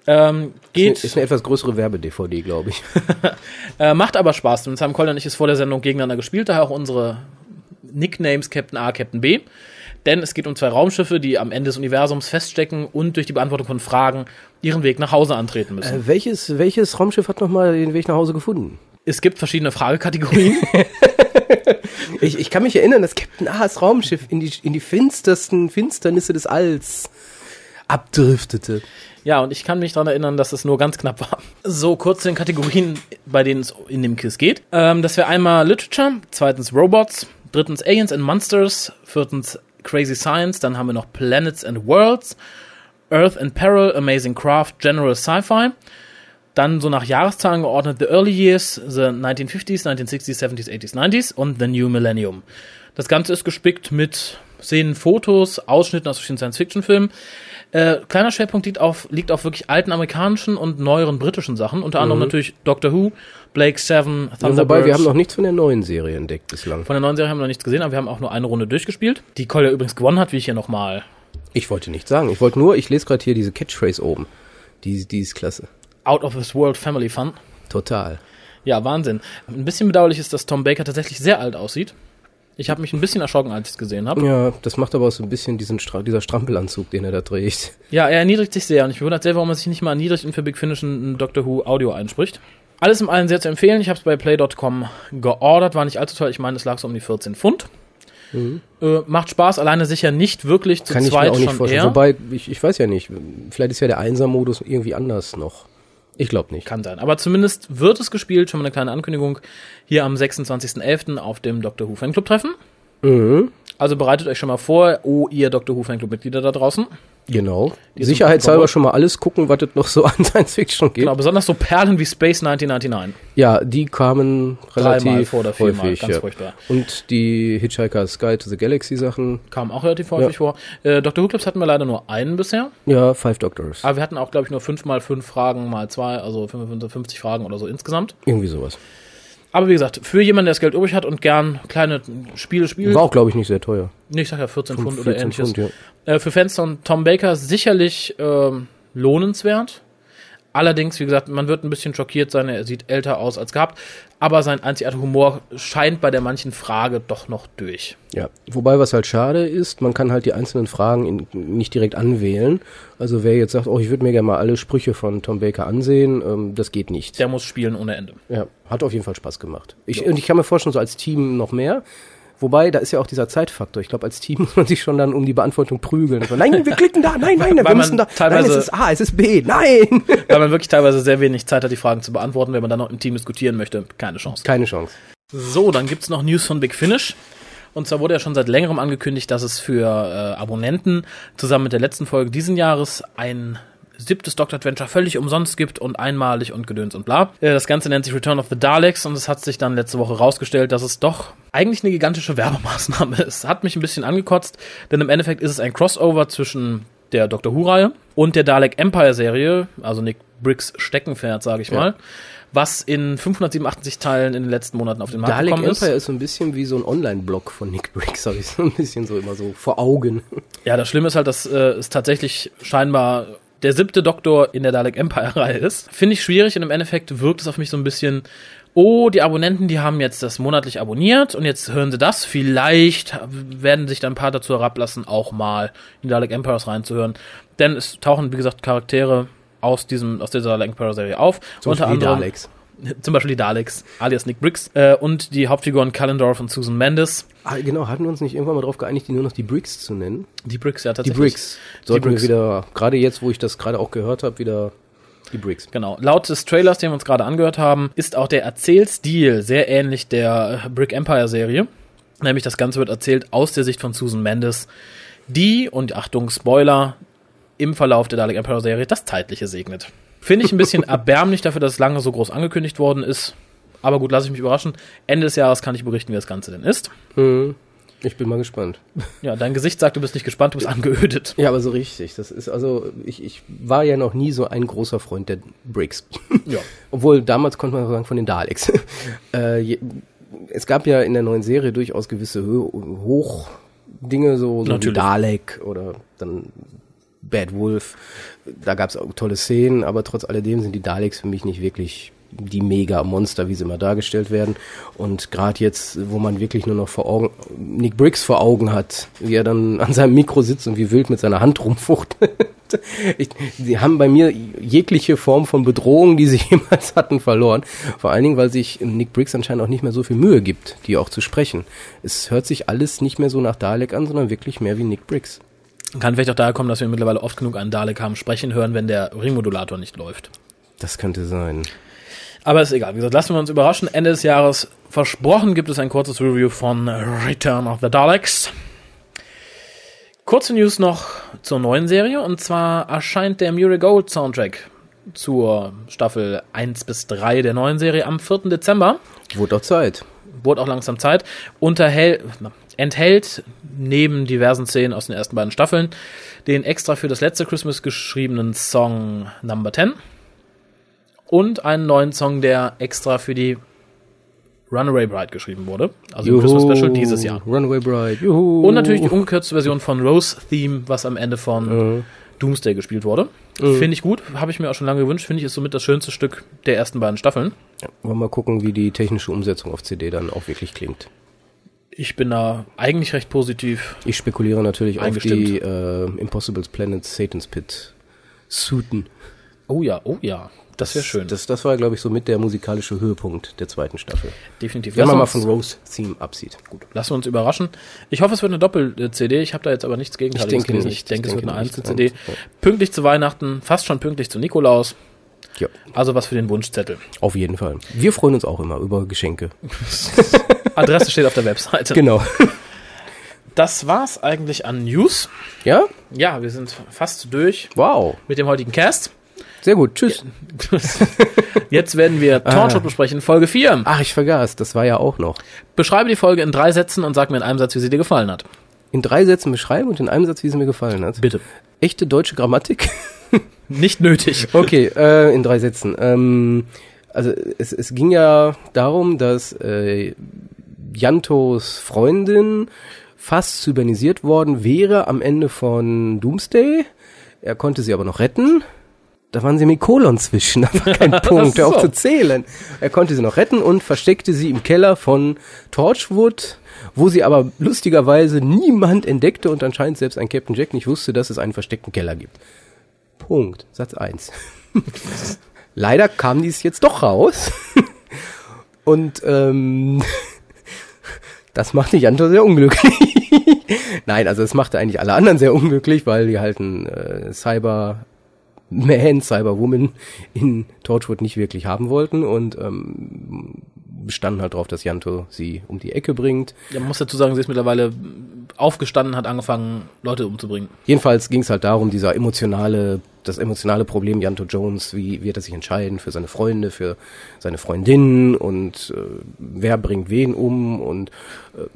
Speaker 1: Ähm, geht,
Speaker 2: Ist eine etwas größere Werbe-DVD, glaube ich. <laughs>
Speaker 1: Äh, macht aber Spaß. Mit Sam Collier und ich ist vor der Sendung gegeneinander gespielt, daher auch unsere Nicknames Captain A, Captain B. Denn es geht um zwei Raumschiffe, die am Ende des Universums feststecken und durch die Beantwortung von Fragen ihren Weg nach Hause antreten müssen.
Speaker 2: Äh, welches, welches Raumschiff hat nochmal den Weg nach Hause gefunden?
Speaker 1: Es gibt verschiedene Fragekategorien. <laughs>
Speaker 2: Ich, ich kann mich erinnern, dass Captain A's Raumschiff in die, in die finstersten Finsternisse des Alls abdriftete.
Speaker 1: ja, und ich kann mich daran erinnern, dass es nur ganz knapp war. So, kurz zu den Kategorien, bei denen es in dem Quiz geht. Ähm, das wäre einmal Literature, zweitens Robots, drittens Aliens and Monsters, viertens Crazy Science, dann haben wir noch Planets and Worlds, Earth and Peril, Amazing Craft, General Sci-Fi. Dann so nach Jahreszahlen geordnet The Early Years, The 1950s, 1960s, 70s, 80s, 90s und The New Millennium. Das Ganze ist gespickt mit Szenen, Fotos, Ausschnitten aus verschiedenen Science-Fiction-Filmen. Äh, kleiner Schwerpunkt liegt auf, liegt auf wirklich alten amerikanischen und neueren britischen Sachen. Unter anderem natürlich Doctor Who, Blake Seven,
Speaker 2: Ja,
Speaker 1: Thunderbirds.
Speaker 2: wobei, wir haben noch nichts von der neuen Serie entdeckt bislang.
Speaker 1: Von der neuen Serie haben wir noch nichts gesehen, aber wir haben auch nur eine Runde durchgespielt. Die Collier übrigens gewonnen hat, wie ich hier nochmal.
Speaker 2: Ich wollte nicht sagen. Ich wollte nur, ich lese gerade hier diese Catchphrase oben. Die, die ist klasse.
Speaker 1: Out of this World Family Fun.
Speaker 2: Total.
Speaker 1: Ja, Wahnsinn. Ein bisschen bedauerlich ist, dass Tom Baker tatsächlich sehr alt aussieht. Ich habe mich ein bisschen erschrocken, als ich es gesehen habe.
Speaker 2: Ja, das macht aber auch so ein bisschen diesen Stra dieser Strampelanzug, den er da trägt.
Speaker 1: Ja, er erniedrigt sich sehr und ich bewundert sehr, warum er sich nicht mal erniedrigt und für Big Finish ein Doctor Who Audio einspricht. Alles im allen sehr zu empfehlen. Ich habe es bei play.com geordert, war nicht allzu teuer. Ich meine, es lag so um die 14 Pfund. Äh, macht Spaß, alleine sicher nicht wirklich zu
Speaker 2: Kann ich
Speaker 1: zweit
Speaker 2: mir auch nicht
Speaker 1: schon
Speaker 2: vorstellen.
Speaker 1: eher.
Speaker 2: Wobei, ich, ich weiß ja nicht. Vielleicht ist ja der Einser-Modus irgendwie anders noch. Ich glaube nicht.
Speaker 1: Kann sein. Aber zumindest wird es gespielt, schon mal eine kleine Ankündigung, hier am 26.11. auf dem Dr. Who Fanclub Treffen.
Speaker 2: Mhm.
Speaker 1: Also bereitet euch schon mal vor, oh ihr Dr. Who Fanclub Mitglieder da draußen.
Speaker 2: Genau.
Speaker 1: sind
Speaker 2: Sicherheitshalber schon mal alles gucken, was es noch so <laughs> an Science Fiction gibt.
Speaker 1: Genau, besonders so Perlen wie Space 1999.
Speaker 2: Ja, die kamen relativ
Speaker 1: Dreimal vor oder viermal,
Speaker 2: häufig.
Speaker 1: ganz
Speaker 2: ja.
Speaker 1: furchtbar.
Speaker 2: Und die Hitchhiker's Guide to the Galaxy Sachen.
Speaker 1: Kam auch relativ häufig
Speaker 2: Ja.
Speaker 1: vor. Äh, Dr. Who Clubs hatten wir leider nur einen bisher.
Speaker 2: Ja, Five Doctors.
Speaker 1: Aber wir hatten auch, glaube ich, nur fünf mal fünf Fragen mal zwei, also 55 Fragen oder so insgesamt.
Speaker 2: Irgendwie sowas.
Speaker 1: Aber wie gesagt, für jemanden, der das Geld übrig hat und gern kleine Spiele spielt,
Speaker 2: War auch, glaube ich, nicht sehr teuer.
Speaker 1: nee, ich sag ja 14 Pfund oder
Speaker 2: 14
Speaker 1: ähnliches,
Speaker 2: Pfund, ja.
Speaker 1: äh, für Fans von Tom Baker sicherlich ähm, lohnenswert. Allerdings, wie gesagt, man wird ein bisschen schockiert sein, er sieht älter aus als gehabt, aber sein einzigartiger Humor scheint bei der manchen Frage doch noch durch.
Speaker 2: Ja, wobei was halt schade ist, man kann halt die einzelnen Fragen in, nicht direkt anwählen. Also wer jetzt sagt, oh, ich würde mir gerne mal alle Sprüche von Tom Baker ansehen, ähm, das geht nicht.
Speaker 1: Der muss spielen ohne Ende.
Speaker 2: Ja, hat auf jeden Fall Spaß gemacht. Ich, Und ich kann mir vorstellen, so als Team noch mehr. Wobei, da ist ja auch dieser Zeitfaktor. Ich glaube, als Team <laughs> muss man sich schon dann um die Beantwortung prügeln. So, nein, wir klicken da, nein, nein, wir
Speaker 1: man
Speaker 2: müssen da. Nein,
Speaker 1: teilweise-
Speaker 2: es ist A, es ist B, nein. <laughs>
Speaker 1: Weil man wirklich teilweise sehr wenig Zeit hat, die Fragen zu beantworten, wenn man dann noch im Team diskutieren möchte. Keine Chance.
Speaker 2: Keine Chance.
Speaker 1: So, dann gibt's noch News von Big Finish. Und zwar wurde ja schon seit längerem angekündigt, dass es für äh, Abonnenten zusammen mit der letzten Folge diesen Jahres ein siebtes Doctor Adventure völlig umsonst gibt und einmalig und gedöns und bla. Äh, Das Ganze nennt sich Return of the Daleks und es hat sich dann letzte Woche rausgestellt, dass es doch eigentlich eine gigantische <laughs> Werbemaßnahme ist. Hat mich ein bisschen angekotzt, denn im Endeffekt ist es ein Crossover zwischen der Doctor Who-Reihe und der Dalek Empire-Serie, also Nick Briggs Steckenpferd, sage ich mal, was in 587 Teilen in den letzten Monaten auf den Markt
Speaker 2: Dalek
Speaker 1: gekommen ist.
Speaker 2: Empire ist so ein bisschen wie so ein Online-Blog von Nick Briggs, habe ich so ein bisschen so immer so vor Augen.
Speaker 1: Ja, das Schlimme ist halt, dass äh, es tatsächlich scheinbar der siebte Doktor in der Dalek Empire-Reihe ist. Finde ich schwierig und im Endeffekt wirkt es auf mich so ein bisschen, oh, die Abonnenten, die haben jetzt das monatlich abonniert und jetzt hören sie das. Vielleicht werden sich dann ein paar dazu herablassen, auch mal in Dalek Empires reinzuhören. Denn es tauchen, wie gesagt, Charaktere aus diesem, aus dieser Dalek Empire-Serie auf.
Speaker 2: Zum
Speaker 1: Unter anderem
Speaker 2: Daleks.
Speaker 1: Zum Beispiel die Daleks, alias Nick Briggs, äh, und die Hauptfiguren Callendorf und Susan Mendes.
Speaker 2: Ah, genau, hatten wir uns nicht irgendwann mal darauf geeinigt, die nur noch die Briggs zu nennen?
Speaker 1: Die Briggs, ja,
Speaker 2: Die
Speaker 1: tatsächlich.
Speaker 2: Briggs. Sollten
Speaker 1: Briggs.
Speaker 2: wir wieder, gerade jetzt, wo ich das gerade auch gehört habe, wieder die Briggs.
Speaker 1: Genau. Laut des Trailers, den wir uns gerade angehört haben, ist auch der Erzählstil sehr ähnlich der Brick Empire Serie. Nämlich das Ganze wird erzählt aus der Sicht von Susan Mendes, die, und Achtung, Spoiler, im Verlauf der Dalek Empire Serie das Zeitliche segnet. Finde ich ein bisschen <laughs> erbärmlich dafür, dass es lange so groß angekündigt worden ist. Aber gut, lasse ich mich überraschen. Ende des Jahres kann ich berichten, wie das Ganze denn ist.
Speaker 2: Hm. Ich bin mal gespannt.
Speaker 1: Ja, dein Gesicht sagt, du bist nicht gespannt, du bist angeödet.
Speaker 2: Ja, aber so richtig. Das ist also, ich, ich war ja noch nie so ein großer Freund der Briggs.
Speaker 1: Ja. <laughs>
Speaker 2: Obwohl damals konnte man sagen von den Daleks. <laughs> äh, je, es gab ja in der neuen Serie durchaus gewisse Hö Hochdinge, so, so wie. Dalek oder dann Bad Wolf. Da gab es auch tolle Szenen, aber trotz alledem sind die Daleks für mich nicht wirklich die Mega-Monster, wie sie immer dargestellt werden. Und gerade jetzt, wo man wirklich nur noch vor Augen, Nick Briggs vor Augen hat, wie er dann an seinem Mikro sitzt und wie wild mit seiner Hand rumfuchtelt. <laughs> Sie haben bei mir jegliche Form von Bedrohung, die sie <laughs> jemals hatten, verloren. Vor allen Dingen, weil sich Nick Briggs anscheinend auch nicht mehr so viel Mühe gibt, die auch zu sprechen. Es hört sich alles nicht mehr so nach Dalek an, sondern wirklich mehr wie Nick Briggs.
Speaker 1: Kann vielleicht auch daher kommen, dass wir mittlerweile oft genug einen Dalek haben sprechen hören, wenn der Ringmodulator nicht läuft.
Speaker 2: Das könnte sein.
Speaker 1: Aber ist egal. Wie gesagt, lassen wir uns überraschen. Ende des Jahres versprochen gibt es ein kurzes Review von Return of the Daleks. Kurze News noch zur neuen Serie. Und zwar erscheint der Murray Gold Soundtrack zur Staffel 1 bis 3 der neuen Serie am 4. Dezember.
Speaker 2: Wurde auch Zeit.
Speaker 1: Wurde auch langsam Zeit. Unterhält, enthält neben diversen Szenen aus den ersten beiden Staffeln den extra für das letzte Christmas geschriebenen Song Number 10 und einen neuen Song, der extra für die Runaway Bride geschrieben wurde. Also im Christmas Special dieses Jahr.
Speaker 2: Runaway Bride. Juhu.
Speaker 1: Und natürlich die umgekürzte Version von Rose Theme, was am Ende von Doomsday gespielt wurde. Finde ich gut, habe ich mir auch schon lange gewünscht. Finde ich ist somit das schönste Stück der ersten beiden Staffeln.
Speaker 2: Wollen wir mal gucken, wie die technische Umsetzung auf CD dann auch wirklich klingt.
Speaker 1: Ich bin da eigentlich recht positiv.
Speaker 2: Ich spekuliere natürlich auf die äh, Impossible's Planet Satan's Pit Suiten.
Speaker 1: Oh ja, oh ja. Das wäre schön.
Speaker 2: Das, das war, glaube ich, so mit der musikalische Höhepunkt der zweiten Staffel.
Speaker 1: Definitiv.
Speaker 2: Wenn man mal von Rose Theme absieht. Gut.
Speaker 1: Lassen wir uns überraschen. Ich hoffe, es wird eine Doppel-CD. Ich habe da jetzt aber nichts gegen
Speaker 2: Ich denke nicht.
Speaker 1: Ich denke,
Speaker 2: Ich
Speaker 1: es wird
Speaker 2: denke
Speaker 1: eine. Einzel-CD. Pünktlich zu Weihnachten, fast schon pünktlich zu Nikolaus.
Speaker 2: Ja,
Speaker 1: Also was für den Wunschzettel.
Speaker 2: auf jeden Fall. Wir freuen uns auch immer über Geschenke. <laughs>
Speaker 1: Adresse steht auf der Webseite.
Speaker 2: Genau.
Speaker 1: Das war's eigentlich an News.
Speaker 2: Ja?
Speaker 1: Ja, wir sind fast durch
Speaker 2: Wow.
Speaker 1: mit dem heutigen Cast.
Speaker 2: Sehr gut. Tschüss. <laughs>
Speaker 1: Jetzt werden wir Torchwood besprechen, Folge 4.
Speaker 2: Ach, ich vergaß. Das war ja auch noch.
Speaker 1: Beschreibe die Folge in drei Sätzen und sag mir in einem Satz, wie sie dir gefallen hat.
Speaker 2: In drei Sätzen beschreiben und in einem Satz, wie sie mir gefallen hat.
Speaker 1: Bitte.
Speaker 2: Echte deutsche Grammatik. <laughs>
Speaker 1: Nicht nötig. <laughs>
Speaker 2: Okay, äh, in drei Sätzen. Ähm, also es, es ging ja darum, dass äh, Jantos Freundin fast cybernisiert worden wäre am Ende von Doomsday. Er konnte sie aber noch retten. Da waren sie mit Kolon zwischen, <laughs> da war kein Punkt, auf
Speaker 1: so.
Speaker 2: zu zählen. Er konnte sie noch retten und versteckte sie im Keller von Torchwood, wo sie aber lustigerweise niemand entdeckte und anscheinend selbst ein Captain Jack nicht wusste, dass es einen versteckten Keller gibt. Punkt. Satz eins. <laughs> Leider kam dies jetzt doch raus. <laughs> Und ähm, <laughs> das machte Janto sehr unglücklich. Nein, also es machte eigentlich alle anderen sehr unglücklich, weil die halt einen äh, Cyber Man, Cyberwoman in Torchwood nicht wirklich haben wollten. Und ähm, bestanden halt darauf, dass Janto sie um die Ecke bringt.
Speaker 1: Ja, man muss dazu sagen, sie ist mittlerweile aufgestanden, hat angefangen, Leute umzubringen.
Speaker 2: Jedenfalls ging es halt darum, dieser emotionale, das emotionale Problem Janto Jones, wie wird er sich entscheiden für seine Freunde, für seine Freundinnen und äh, wer bringt wen um und äh,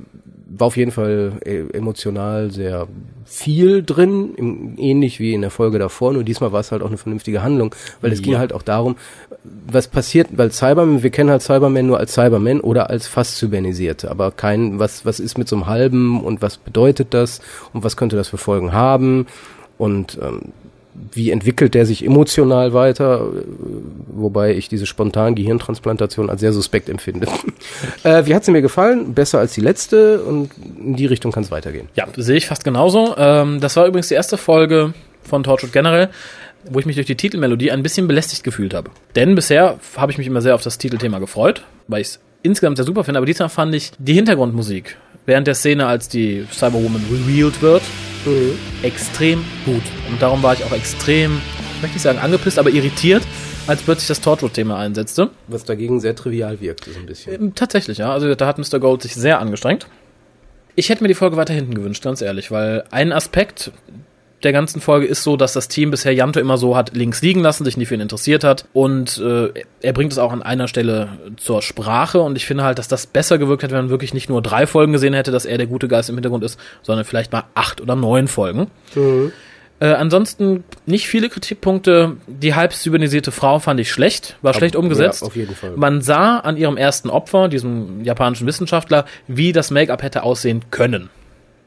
Speaker 2: war auf jeden Fall äh, emotional sehr viel drin, im, ähnlich wie in der Folge davor, nur diesmal war es halt auch eine vernünftige Handlung, weil es ging halt auch darum, was passiert, weil Cybermen, wir kennen halt Cybermen nur als Cybermen oder als fast Cybernisierte, aber kein, was, was ist mit so einem halben und was bedeutet das und was könnte das für Folgen haben? Und ähm, wie entwickelt der sich emotional weiter, äh, wobei ich diese spontan Gehirntransplantation als sehr suspekt empfinde. <laughs> äh, wie hat sie mir gefallen? Besser als die letzte und in die Richtung kann es weitergehen.
Speaker 1: Ja, sehe ich fast genauso. Ähm, das war übrigens die erste Folge von Torchwood generell, wo ich mich durch die Titelmelodie ein bisschen belästigt gefühlt habe. Denn bisher habe ich mich immer sehr auf das Titelthema gefreut, weil ich es insgesamt sehr super finde, aber diesmal fand ich die Hintergrundmusik während der Szene, als die Cyberwoman revealed wird, extrem gut. Und darum war ich auch extrem, ich möchte nicht sagen angepisst, aber irritiert, als plötzlich das Torchwood-Thema einsetzte.
Speaker 2: Was dagegen sehr trivial wirkt, so ein bisschen.
Speaker 1: Ähm, Tatsächlich, ja. Also da hat Mr. Gold sich sehr angestrengt. Ich hätte mir die Folge weiter hinten gewünscht, ganz ehrlich, weil ein Aspekt der ganzen Folge ist so, dass das Team bisher Janto immer so hat links liegen lassen, sich nie für ihn interessiert hat und äh, er bringt es auch an einer Stelle zur Sprache und ich finde halt, dass das besser gewirkt hat, wenn man wirklich nicht nur drei Folgen gesehen hätte, dass er der gute Geist im Hintergrund ist, sondern vielleicht mal acht oder neun Folgen. Äh, ansonsten nicht viele Kritikpunkte. Die halb cybernisierte Frau fand ich schlecht, war schlecht umgesetzt.
Speaker 2: Ja, auf jeden Fall.
Speaker 1: Man sah an ihrem ersten Opfer, diesem japanischen Wissenschaftler, wie das Make-up hätte aussehen können.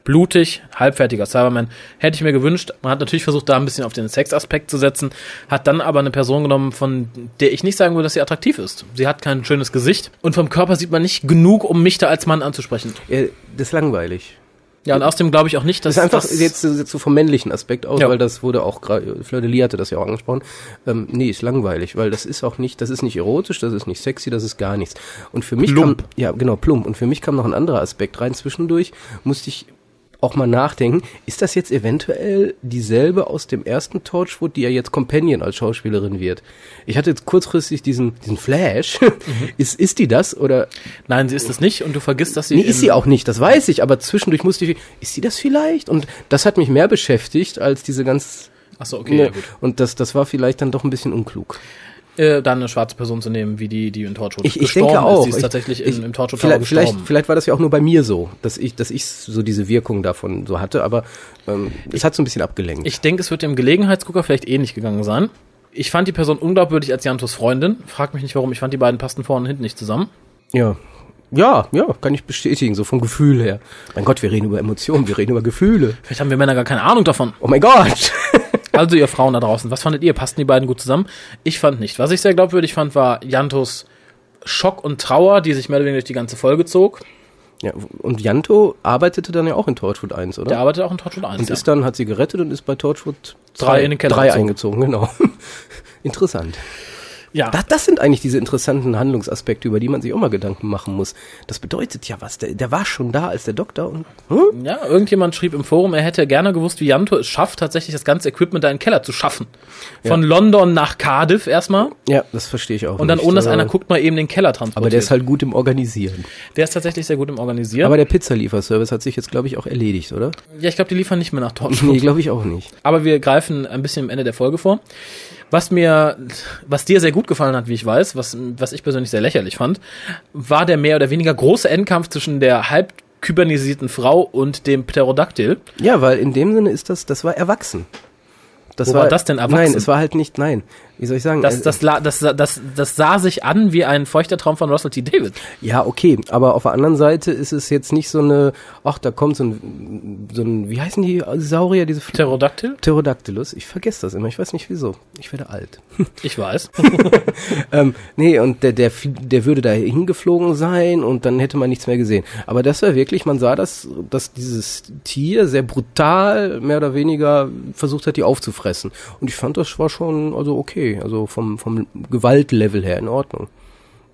Speaker 1: Blutig, halbfertiger Cyberman. Hätte ich mir gewünscht. Man hat natürlich versucht, da ein bisschen auf den Sexaspekt zu setzen, hat dann aber eine Person genommen, von der ich nicht sagen würde, dass sie attraktiv ist. Sie hat kein schönes Gesicht und vom Körper sieht man nicht genug, um mich da als Mann anzusprechen.
Speaker 2: Ja, das ist langweilig.
Speaker 1: Ja, und außerdem glaube ich auch nicht, dass
Speaker 2: Das ist einfach
Speaker 1: das
Speaker 2: jetzt, jetzt so vom männlichen Aspekt aus,
Speaker 1: Ja.
Speaker 2: weil das wurde auch gerade, Fleur de Lis hatte das ja auch angesprochen. Ähm, nee, ist langweilig, weil das ist auch nicht, das ist nicht erotisch, das ist nicht sexy, das ist gar nichts. Und für mich
Speaker 1: Plump.
Speaker 2: kam, ja genau, plump. Und für mich kam noch ein anderer Aspekt rein. Zwischendurch musste ich auch mal nachdenken, ist das jetzt eventuell dieselbe aus dem ersten Torchwood, die ja jetzt Companion als Schauspielerin wird? Ich hatte jetzt kurzfristig diesen, diesen Flash. <laughs> ist, ist die das oder
Speaker 1: Nein, sie ist es nicht und du vergisst, dass sie.
Speaker 2: Nee, ist sie auch nicht, das weiß ich, aber zwischendurch musste ich, ist sie das vielleicht? Und das hat mich mehr beschäftigt als diese ganz,
Speaker 1: Ach so, okay,
Speaker 2: ne,
Speaker 1: ja, gut.
Speaker 2: und das, das war vielleicht dann doch ein bisschen unklug.
Speaker 1: Äh, dann eine schwarze Person zu nehmen, wie die, die in Torchwood
Speaker 2: Ich, ich
Speaker 1: gestorben
Speaker 2: denke auch.
Speaker 1: ist. Sie ist
Speaker 2: ich,
Speaker 1: tatsächlich
Speaker 2: ich,
Speaker 1: in, im Torchwood
Speaker 2: vielleicht, vielleicht,
Speaker 1: gestorben.
Speaker 2: vielleicht war das ja auch nur bei mir so, dass ich, dass ich so diese Wirkung davon so hatte, aber ähm, es hat so ein bisschen abgelenkt.
Speaker 1: Ich denke, es wird dem Gelegenheitsgucker vielleicht ähnlich gegangen sein. Ich fand die Person unglaubwürdig als Jantos Freundin. Frag mich nicht warum, ich fand die beiden passten vorne und hinten nicht zusammen.
Speaker 2: ja. Ja, ja, kann ich bestätigen, so vom Gefühl her. Mein Gott, wir reden über Emotionen, wir reden über Gefühle.
Speaker 1: Vielleicht haben wir Männer gar keine Ahnung davon.
Speaker 2: Oh mein Gott!
Speaker 1: Also ihr Frauen da draußen, was fandet ihr? Passten die beiden gut zusammen? Ich fand nicht. Was ich sehr glaubwürdig fand, war Jantos Schock und Trauer, die sich mehr oder weniger durch die ganze Folge zog.
Speaker 2: ja, und Janto arbeitete dann ja auch in Torchwood 1, oder?
Speaker 1: Der arbeitet auch in Torchwood 1.
Speaker 2: Und
Speaker 1: ja.
Speaker 2: ist dann, hat sie gerettet und ist bei Torchwood
Speaker 1: Drei in den Keller
Speaker 2: drei
Speaker 1: gezogen.
Speaker 2: eingezogen, genau. <laughs> Interessant.
Speaker 1: Ja.
Speaker 2: Das, das sind eigentlich diese interessanten Handlungsaspekte, über die man sich auch mal Gedanken machen muss. Das bedeutet ja was. Der, der war schon da als der Doktor und hm?
Speaker 1: Ja, irgendjemand schrieb im Forum, er hätte gerne gewusst, wie Janto es schafft, tatsächlich das ganze Equipment da in den Keller zu schaffen. Von London nach Cardiff erstmal
Speaker 2: ja, das verstehe ich auch.
Speaker 1: und dann
Speaker 2: nicht.
Speaker 1: ohne dass einer guckt, mal eben den Keller transportiert.
Speaker 2: Aber der ist halt gut im Organisieren.
Speaker 1: der ist tatsächlich sehr gut im Organisieren.
Speaker 2: Aber der Pizzalieferservice hat sich jetzt, glaube ich, auch erledigt, oder?
Speaker 1: ja, ich glaube, die liefern nicht mehr nach Torchwood.
Speaker 2: Nee, glaube ich auch nicht.
Speaker 1: Aber wir greifen ein bisschen am Ende der Folge vor. Was mir, was dir sehr gut gefallen hat, wie ich weiß, was, was ich persönlich sehr lächerlich fand, war der mehr oder weniger große Endkampf zwischen der halb kybernisierten Frau und dem Pterodaktyl.
Speaker 2: Ja, weil in dem Sinne ist das, das war erwachsen. Das
Speaker 1: Wo war das denn erwachsen?
Speaker 2: Nein, es war halt nicht, nein. Wie soll ich sagen?
Speaker 1: Das,
Speaker 2: Äh,
Speaker 1: das, das, das, das sah sich an wie ein feuchter Traum von Russell T. David.
Speaker 2: Ja, okay, aber auf der anderen Seite ist es jetzt nicht so eine, ach, da kommt so ein, so ein, wie heißen die Saurier, diese
Speaker 1: Pterodaktyl?
Speaker 2: Pterodactylus? Ich vergesse das immer, ich weiß nicht wieso. Ich werde alt. <laughs>
Speaker 1: Ich weiß. <laughs>
Speaker 2: ähm, nee, und der, der, der würde da hingeflogen sein und dann hätte man nichts mehr gesehen. Aber das war wirklich, man sah das, dass dieses Tier sehr brutal, mehr oder weniger, versucht hat, die aufzufressen. Und ich fand, das war schon, also okay, also vom, vom Gewaltlevel her in Ordnung.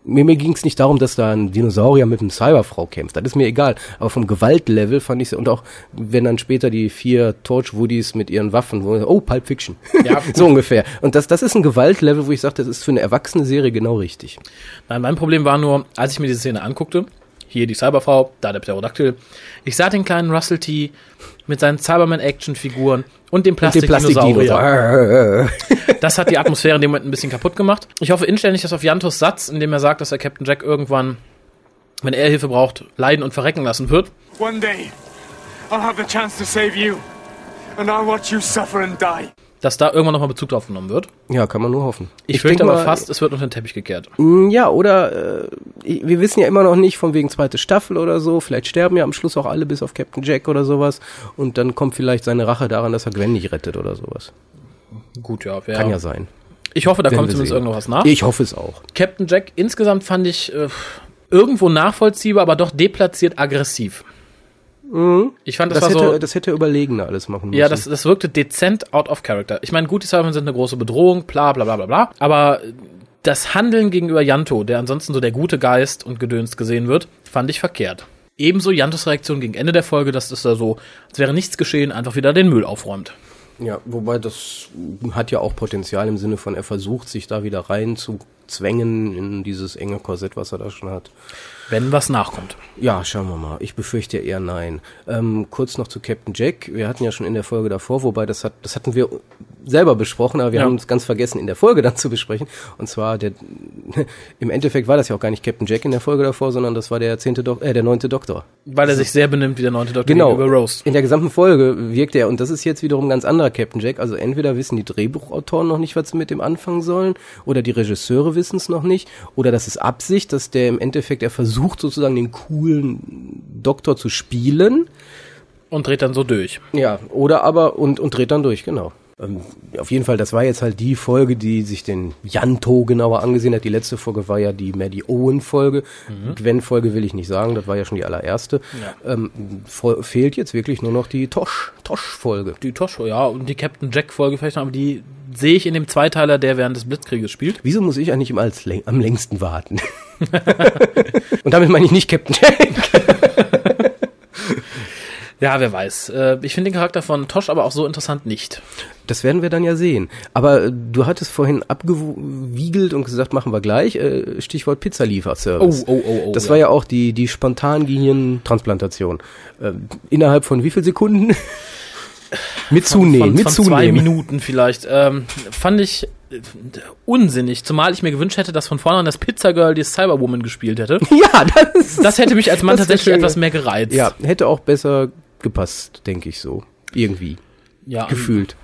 Speaker 2: mir, mir ging es nicht darum, dass da ein Dinosaurier mit einem Cyberfrau kämpft. Das ist mir egal. Aber vom Gewaltlevel fand ich und auch wenn dann später die vier Torchwoodies mit ihren Waffen, wo, oh Pulp Fiction,
Speaker 1: Ja. <laughs>
Speaker 2: so ungefähr. Und das, das ist ein Gewaltlevel, wo ich sage, das ist für eine erwachsene Serie genau richtig.
Speaker 1: Nein, mein Problem war nur, als ich mir diese Szene anguckte, hier die Cyberfrau, da der Pterodactyl, ich sah den kleinen Russell T mit seinen Cyberman-Action-Figuren und dem Plastik-Dinosaurier.
Speaker 2: Plastikdinos. <laughs>
Speaker 1: Das hat die Atmosphäre in dem Moment ein bisschen kaputt gemacht. Ich hoffe inständig, dass auf Jantos Satz, in dem er sagt, dass er Captain Jack irgendwann, wenn er Hilfe braucht, leiden und verrecken lassen wird.
Speaker 3: One day, I'll have the chance to save you, and I'll watch you suffer and die.
Speaker 1: Dass da irgendwann nochmal Bezug drauf genommen wird.
Speaker 2: Ja, kann man nur hoffen.
Speaker 1: Ich, fürchte
Speaker 2: denk
Speaker 1: aber
Speaker 2: mal,
Speaker 1: fast, es wird unter den Teppich gekehrt.
Speaker 2: Mm, Ja, oder äh, wir wissen ja immer noch nicht von wegen zweite Staffel oder so. Vielleicht sterben ja am Schluss auch alle bis auf Captain Jack oder sowas. Und dann kommt vielleicht seine Rache daran, dass er Gwen nicht rettet oder sowas.
Speaker 1: Gut, ja. Wär,
Speaker 2: Kann ja sein.
Speaker 1: Ich hoffe, da
Speaker 2: Werden
Speaker 1: kommt zumindest
Speaker 2: sehen.
Speaker 1: irgendwo was nach.
Speaker 2: Ich hoffe es auch.
Speaker 1: Captain Jack insgesamt fand ich äh, irgendwo nachvollziehbar, aber doch deplatziert aggressiv. Ich fand, das,
Speaker 2: Das,
Speaker 1: war
Speaker 2: hätte,
Speaker 1: so.
Speaker 2: das hätte er überlegener alles machen müssen.
Speaker 1: Ja, das, das wirkte dezent out of character. Ich meine, gut, die Cybermen sind eine große Bedrohung, bla bla bla bla bla. Aber das Handeln gegenüber Janto, der ansonsten so der gute Geist und Gedöns gesehen wird, fand ich verkehrt. Ebenso Jantos Reaktion gegen Ende der Folge, dass es da so, als wäre nichts geschehen, einfach wieder den Müll aufräumt.
Speaker 2: Ja, wobei das hat ja auch Potenzial im Sinne von, er versucht sich da wieder rein zu zwängen in dieses enge Korsett, was er da schon hat.
Speaker 1: Wenn was nachkommt.
Speaker 2: Ja, schauen wir mal. Ich befürchte eher nein. Ähm, kurz noch zu Captain Jack. Wir hatten ja schon in der Folge davor, wobei das hat, das hatten wir selber besprochen, aber wir
Speaker 1: Ja.
Speaker 2: haben es ganz vergessen in der Folge <laughs> dann zu besprechen. Und zwar der, <laughs> im Endeffekt war das ja auch gar nicht Captain Jack in der Folge davor, sondern das war der zehnte Dok äh, der neunte Doktor.
Speaker 1: Weil er sich sehr benimmt wie der neunte Doktor
Speaker 2: Genau.
Speaker 1: gegenüber Rose.
Speaker 2: In der gesamten Folge wirkt er, und das ist jetzt wiederum ein ganz anderer Captain Jack, also entweder wissen die Drehbuchautoren noch nicht, was sie mit dem anfangen sollen, oder die Regisseure wissen es noch nicht, oder das ist Absicht, dass der im Endeffekt, er versucht sozusagen den coolen Doktor zu spielen,
Speaker 1: Und dreht dann so durch.
Speaker 2: ja, oder aber, und, und dreht dann durch, genau. Ähm, auf jeden Fall, das war jetzt halt die Folge, die sich den Janto genauer angesehen hat. Die letzte Folge war ja die Maddie Owen-Folge. Gwen-Folge will ich nicht sagen, das war ja schon die allererste. Ähm, fe- fehlt jetzt wirklich nur noch die Tosh, Tosh-Folge.
Speaker 1: Die Tosho, ja, und die Captain Jack-Folge vielleicht noch, aber die sehe ich in dem Zweiteiler, der während des Blitzkrieges spielt.
Speaker 2: Wieso muss ich eigentlich immer als am längsten warten? <laughs> und damit meine ich nicht Captain Jack. <laughs>
Speaker 1: Ja, wer weiß. Äh, ich finde den Charakter von Tosh aber auch so interessant nicht.
Speaker 2: Das werden wir dann ja sehen. Aber äh, du hattest vorhin abgewiegelt und gesagt, machen wir gleich. Äh, Stichwort Pizzalieferservice.
Speaker 1: Oh, oh, oh, oh,
Speaker 2: Das
Speaker 1: ja.
Speaker 2: war ja auch die, die Spontangenientransplantation. Äh, innerhalb von wie viel Sekunden? mit Zunähen,
Speaker 1: von,
Speaker 2: mit
Speaker 1: von zwei
Speaker 2: Zunehmen.
Speaker 1: Minuten vielleicht. Ähm, fand ich unsinnig, zumal ich mir gewünscht hätte, dass von vornherein das Pizzagirl die Cyberwoman gespielt hätte. <laughs>
Speaker 2: Ja, das
Speaker 1: Das hätte mich als Mann tatsächlich etwas mehr gereizt.
Speaker 2: ja, hätte auch besser gepasst, denke ich so. Irgendwie.
Speaker 1: ja
Speaker 2: Gefühlt.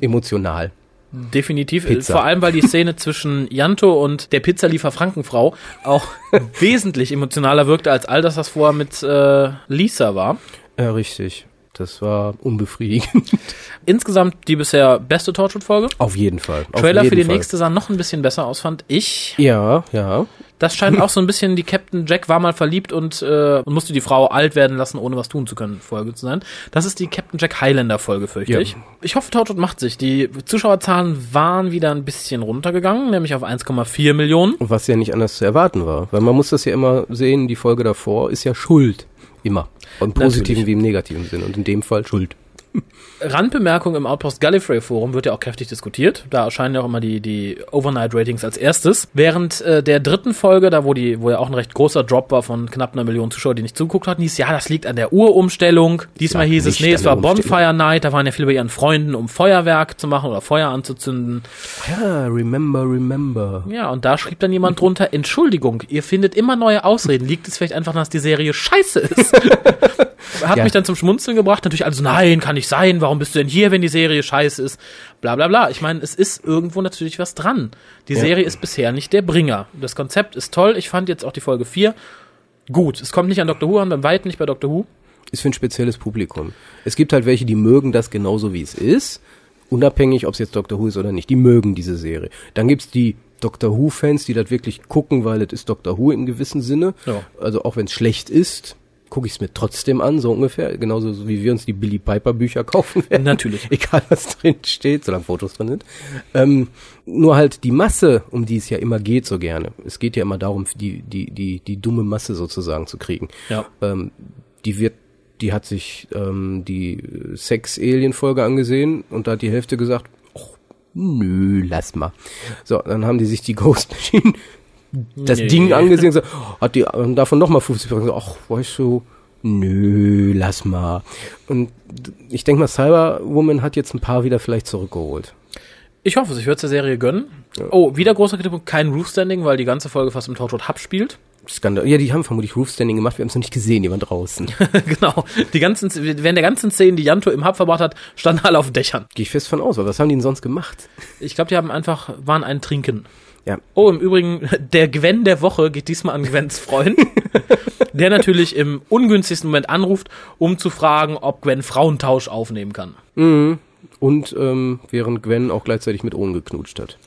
Speaker 2: Emotional.
Speaker 1: definitiv.
Speaker 2: Pizza.
Speaker 1: Vor allem, weil die Szene <laughs> zwischen Janto und der Pizzaliefer Frankenfrau auch <laughs> wesentlich emotionaler wirkte als all das, was vorher mit äh, Lisa war.
Speaker 2: Ja, richtig. Das war unbefriedigend. <laughs>
Speaker 1: Insgesamt die bisher beste Torchwood-Folge.
Speaker 2: Auf jeden Fall.
Speaker 1: Trailer für
Speaker 2: jeden
Speaker 1: die
Speaker 2: Fall.
Speaker 1: nächste sah noch ein bisschen besser aus, fand ich.
Speaker 2: Ja, ja.
Speaker 1: Das scheint <laughs> auch so ein bisschen, die Captain Jack war mal verliebt und, äh, und musste die Frau alt werden lassen, ohne was tun zu können, Folge zu sein. Das ist die Captain Jack Highlander Folge, fürchte
Speaker 2: Ja.
Speaker 1: ich. Ich hoffe, Torchwood macht sich. Die Zuschauerzahlen waren wieder ein bisschen runtergegangen, nämlich auf 1,4 Millionen.
Speaker 2: Was ja nicht anders zu erwarten war. Weil man muss das ja immer sehen, die Folge davor ist ja Schuld. Immer. Im positiven
Speaker 1: Natürlich.
Speaker 2: wie im negativen Sinn. Und in dem Fall Schuld.
Speaker 1: Randbemerkung im Outpost Gallifrey Forum wird ja auch kräftig diskutiert. Da erscheinen ja auch immer die, die Overnight-Ratings als erstes. Während äh, der dritten Folge, da wo die, wo ja auch ein recht großer Drop war von knapp einer Million Zuschauer, die nicht zugeguckt hatten, hieß, ja, das liegt an der Uhrumstellung. Diesmal hieß es, nee, es war. Bonfire Night, da waren ja viele bei ihren Freunden, um Feuerwerk zu machen oder Feuer anzuzünden.
Speaker 2: Ja, remember, remember.
Speaker 1: Ja, und da schrieb dann jemand drunter, Entschuldigung, ihr findet immer neue Ausreden. Liegt es vielleicht einfach, dass die Serie scheiße ist? <laughs> Hat
Speaker 2: Ja.
Speaker 1: mich dann zum Schmunzeln gebracht. Natürlich also, nein, kann nicht sein. Warum bist du denn hier, wenn die Serie scheiße ist? Bla bla bla. Ich meine, es ist irgendwo natürlich was dran. Die Serie ist bisher nicht der Bringer. Das Konzept ist toll. Ich fand jetzt auch die Folge 4 gut. Es kommt nicht an Dr. Who an, beim Weitem nicht bei Dr. Who.
Speaker 2: Ist für ein spezielles Publikum. Es gibt halt welche, die mögen das genauso wie es ist. Unabhängig, ob es jetzt Doctor Who ist oder nicht. Die mögen diese Serie. Dann gibt's die Doctor Who-Fans, die das wirklich gucken, weil es ist Doctor Who in gewissem Sinne.
Speaker 1: Ja.
Speaker 2: Also auch wenn es schlecht ist, gucke ich es mir trotzdem an, so ungefähr. Genauso wie wir uns die Billy Piper Bücher kaufen werden.
Speaker 1: Natürlich. <laughs>
Speaker 2: Egal was drin steht, solange Fotos drin sind. Ähm, nur halt die Masse, um die es ja immer geht so gerne. Es geht ja immer darum, die, die, die, die dumme Masse sozusagen zu kriegen.
Speaker 1: Ja.
Speaker 2: Ähm, die wird, die hat sich ähm, die Sex-Alien-Folge angesehen und da hat die Hälfte gesagt, "Och, nö, lass mal. So, dann haben die sich die Ghost Machine das
Speaker 1: Nee.
Speaker 2: Ding angesehen, so, hat die davon nochmal 50 Prozent, ach, weißt du, nö, lass mal. Und ich denke mal, Cyberwoman hat jetzt ein paar wieder vielleicht zurückgeholt.
Speaker 1: Ich hoffe es, ich würde es der Serie gönnen. Oh, wieder großer Kritikpunkt, kein Roof Standing, weil die ganze Folge fast im Torchwood Hub spielt.
Speaker 2: Skandal. Ja, die haben vermutlich Roof Standing gemacht, wir haben es noch nicht gesehen, die waren draußen. <laughs>
Speaker 1: genau. Die ganzen, während der ganzen Szenen, die Janto im Hub verbracht hat, standen alle auf Dächern.
Speaker 2: Gehe ich fest von aus, aber was haben die denn sonst gemacht?
Speaker 1: Ich glaube, die haben einfach, waren ein Trinken.
Speaker 2: Ja,
Speaker 1: Oh, im Übrigen, <laughs> der Gwen der Woche geht diesmal an Gwens Freund, <laughs> der natürlich im ungünstigsten Moment anruft, um zu fragen, ob Gwen Frauentausch aufnehmen kann.
Speaker 2: und ähm, während Gwen auch gleichzeitig mit Owen geknutscht hat.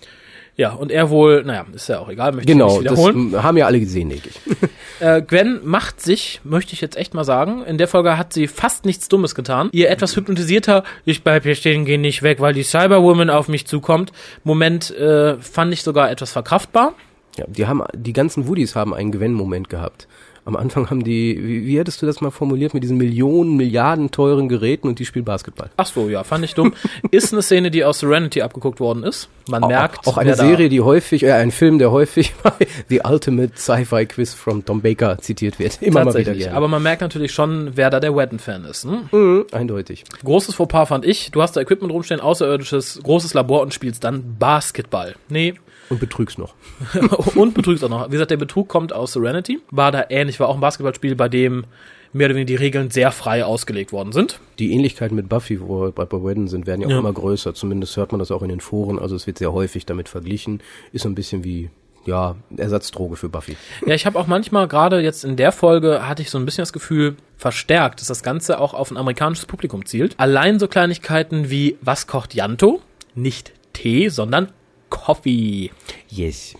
Speaker 1: Ja, und er wohl, naja, ist ja auch egal, möchte ich
Speaker 2: Genau,
Speaker 1: nicht
Speaker 2: das
Speaker 1: wiederholen.
Speaker 2: m, haben ja alle gesehen, denke ich. <laughs>
Speaker 1: Äh, Gwen macht sich, möchte ich jetzt echt mal sagen, in der Folge hat sie fast nichts Dummes getan. Ihr etwas hypnotisierter, ich bleib hier stehen, geh nicht weg, weil die Cyberwoman auf mich zukommt. Moment äh, fand ich sogar etwas verkraftbar.
Speaker 2: Ja, die haben, die ganzen Woodies haben einen Gwen-Moment gehabt. Am Anfang haben die, wie, wie hättest du das mal formuliert, mit diesen Millionen, Milliarden teuren Geräten und die spielen Basketball.
Speaker 1: Ach so, ja, fand ich dumm. <laughs> ist eine Szene, die aus Serenity abgeguckt worden ist. Man merkt,
Speaker 2: auch eine Serie, die häufig, äh, ein Film, der häufig <laughs> bei The Ultimate Sci-Fi Quiz from Tom Baker zitiert wird. Immer mal wieder gerne.
Speaker 1: Aber man merkt natürlich schon, wer da der Wedden-Fan ist. Hm?
Speaker 2: Mhm, eindeutig.
Speaker 1: Großes Fauxpas fand ich. Du hast da Equipment rumstehen, außerirdisches, großes Labor und spielst dann Basketball. Nee,
Speaker 2: Und betrügst noch. <laughs>
Speaker 1: und betrügst auch noch. Wie gesagt, der Betrug kommt aus Serenity. War da ähnlich, war auch ein Basketballspiel, bei dem mehr oder weniger die Regeln sehr frei ausgelegt worden sind.
Speaker 2: Die Ähnlichkeiten mit Buffy, wo wir bei Wedden sind, werden ja auch
Speaker 1: Ja.
Speaker 2: immer größer. Zumindest hört man das auch in den Foren. Also es wird sehr häufig damit verglichen. Ist so ein bisschen wie, ja, Ersatzdroge für Buffy.
Speaker 1: Ja, ich habe auch manchmal, gerade jetzt in der Folge, hatte ich so ein bisschen das Gefühl, verstärkt, dass das Ganze auch auf ein amerikanisches Publikum zielt. Allein so Kleinigkeiten wie, was kocht Janto? Nicht Tee, sondern Coffee.
Speaker 2: Yes.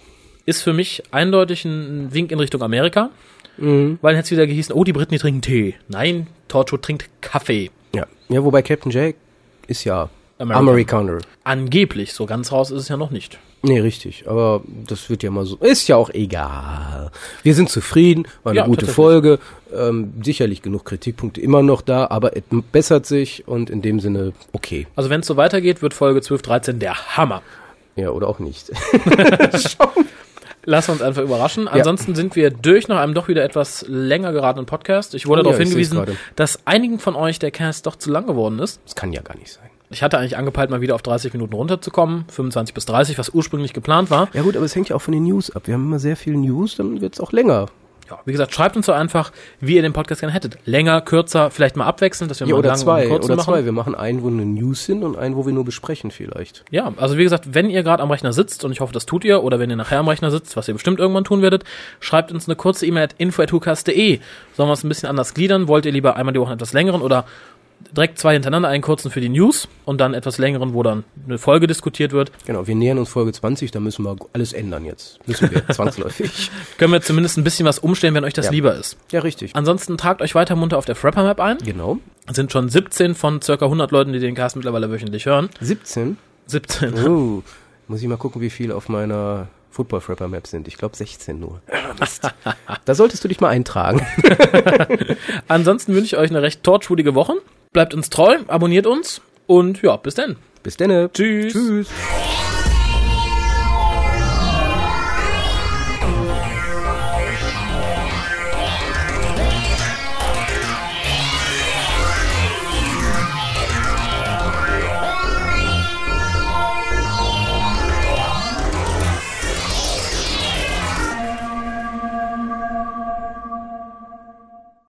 Speaker 1: Ist für mich eindeutig ein Wink in Richtung Amerika. Weil jetzt wieder gehießen, oh, die Briten, die trinken Tee. Nein, Torchwood trinkt Kaffee.
Speaker 2: Ja. Ja, wobei Captain Jack ist ja
Speaker 1: American.
Speaker 2: Amerikaner.
Speaker 1: Angeblich, so ganz raus ist es ja noch nicht.
Speaker 2: Nee, richtig. Aber das wird ja mal so. Ist ja auch egal. Wir sind zufrieden, war eine
Speaker 1: Ja,
Speaker 2: gute. Folge. Ähm, sicherlich genug Kritikpunkte immer noch da, aber es bessert sich und in dem Sinne okay.
Speaker 1: Also wenn es so weitergeht, wird Folge 12, 13 der Hammer.
Speaker 2: Ja, oder auch nicht. <laughs>
Speaker 1: Wir uns einfach überraschen. Ansonsten sind wir durch nach einem doch wieder etwas länger geratenen Podcast. Ich wurde
Speaker 2: Oh ja,
Speaker 1: darauf
Speaker 2: seh's
Speaker 1: hingewiesen, dass einigen von euch der Cast doch zu lang geworden ist.
Speaker 2: Das kann ja gar nicht sein.
Speaker 1: Ich hatte eigentlich angepeilt, mal wieder auf 30 Minuten runterzukommen, 25 bis 30, was ursprünglich geplant war.
Speaker 2: Ja gut, aber es hängt ja auch von den News ab. Wir haben immer sehr viel News, dann wird's auch länger.
Speaker 1: Ja, wie gesagt, schreibt uns so einfach, wie ihr den Podcast gerne hättet. Länger, kürzer, vielleicht mal abwechselnd, dass wir
Speaker 2: Ja,
Speaker 1: mal
Speaker 2: oder
Speaker 1: lang
Speaker 2: zwei,
Speaker 1: und kurz
Speaker 2: oder
Speaker 1: machen.
Speaker 2: zwei. Wir machen einen, wo eine News sind und einen, wo wir nur besprechen vielleicht.
Speaker 1: Ja, also wie gesagt, wenn ihr gerade am Rechner sitzt, und ich hoffe, das tut ihr, oder wenn ihr nachher am Rechner sitzt, was ihr bestimmt irgendwann tun werdet, schreibt uns eine kurze E-Mail at info.hucast.de. Sollen wir es ein bisschen anders gliedern? Wollt ihr lieber einmal die Woche einen etwas längeren oder direkt zwei hintereinander, einen kurzen für die News und dann etwas längeren, wo dann eine Folge diskutiert wird?
Speaker 2: Genau, wir nähern uns Folge 20, da müssen wir alles ändern jetzt. Müssen wir, <laughs> zwangsläufig.
Speaker 1: Können wir zumindest ein bisschen was umstellen, wenn euch das
Speaker 2: Ja.
Speaker 1: lieber ist.
Speaker 2: Ja, richtig.
Speaker 1: Ansonsten tragt euch weiter munter auf der Frapper Map ein.
Speaker 2: Genau.
Speaker 1: Es sind schon 17 von circa 100 Leuten, die den Cast mittlerweile wöchentlich hören.
Speaker 2: 17.
Speaker 1: 17.
Speaker 2: Oh, muss ich mal gucken, wie viele auf meiner Football Frapper Map sind. Ich glaube 16 nur. Mist. <laughs> da solltest du dich mal eintragen. <laughs>
Speaker 1: Ansonsten wünsche ich euch eine recht torchwudige Woche. Bleibt uns treu, abonniert uns und ja, bis dann.
Speaker 2: Bis denne.
Speaker 1: Tschüss.
Speaker 2: Tschüss.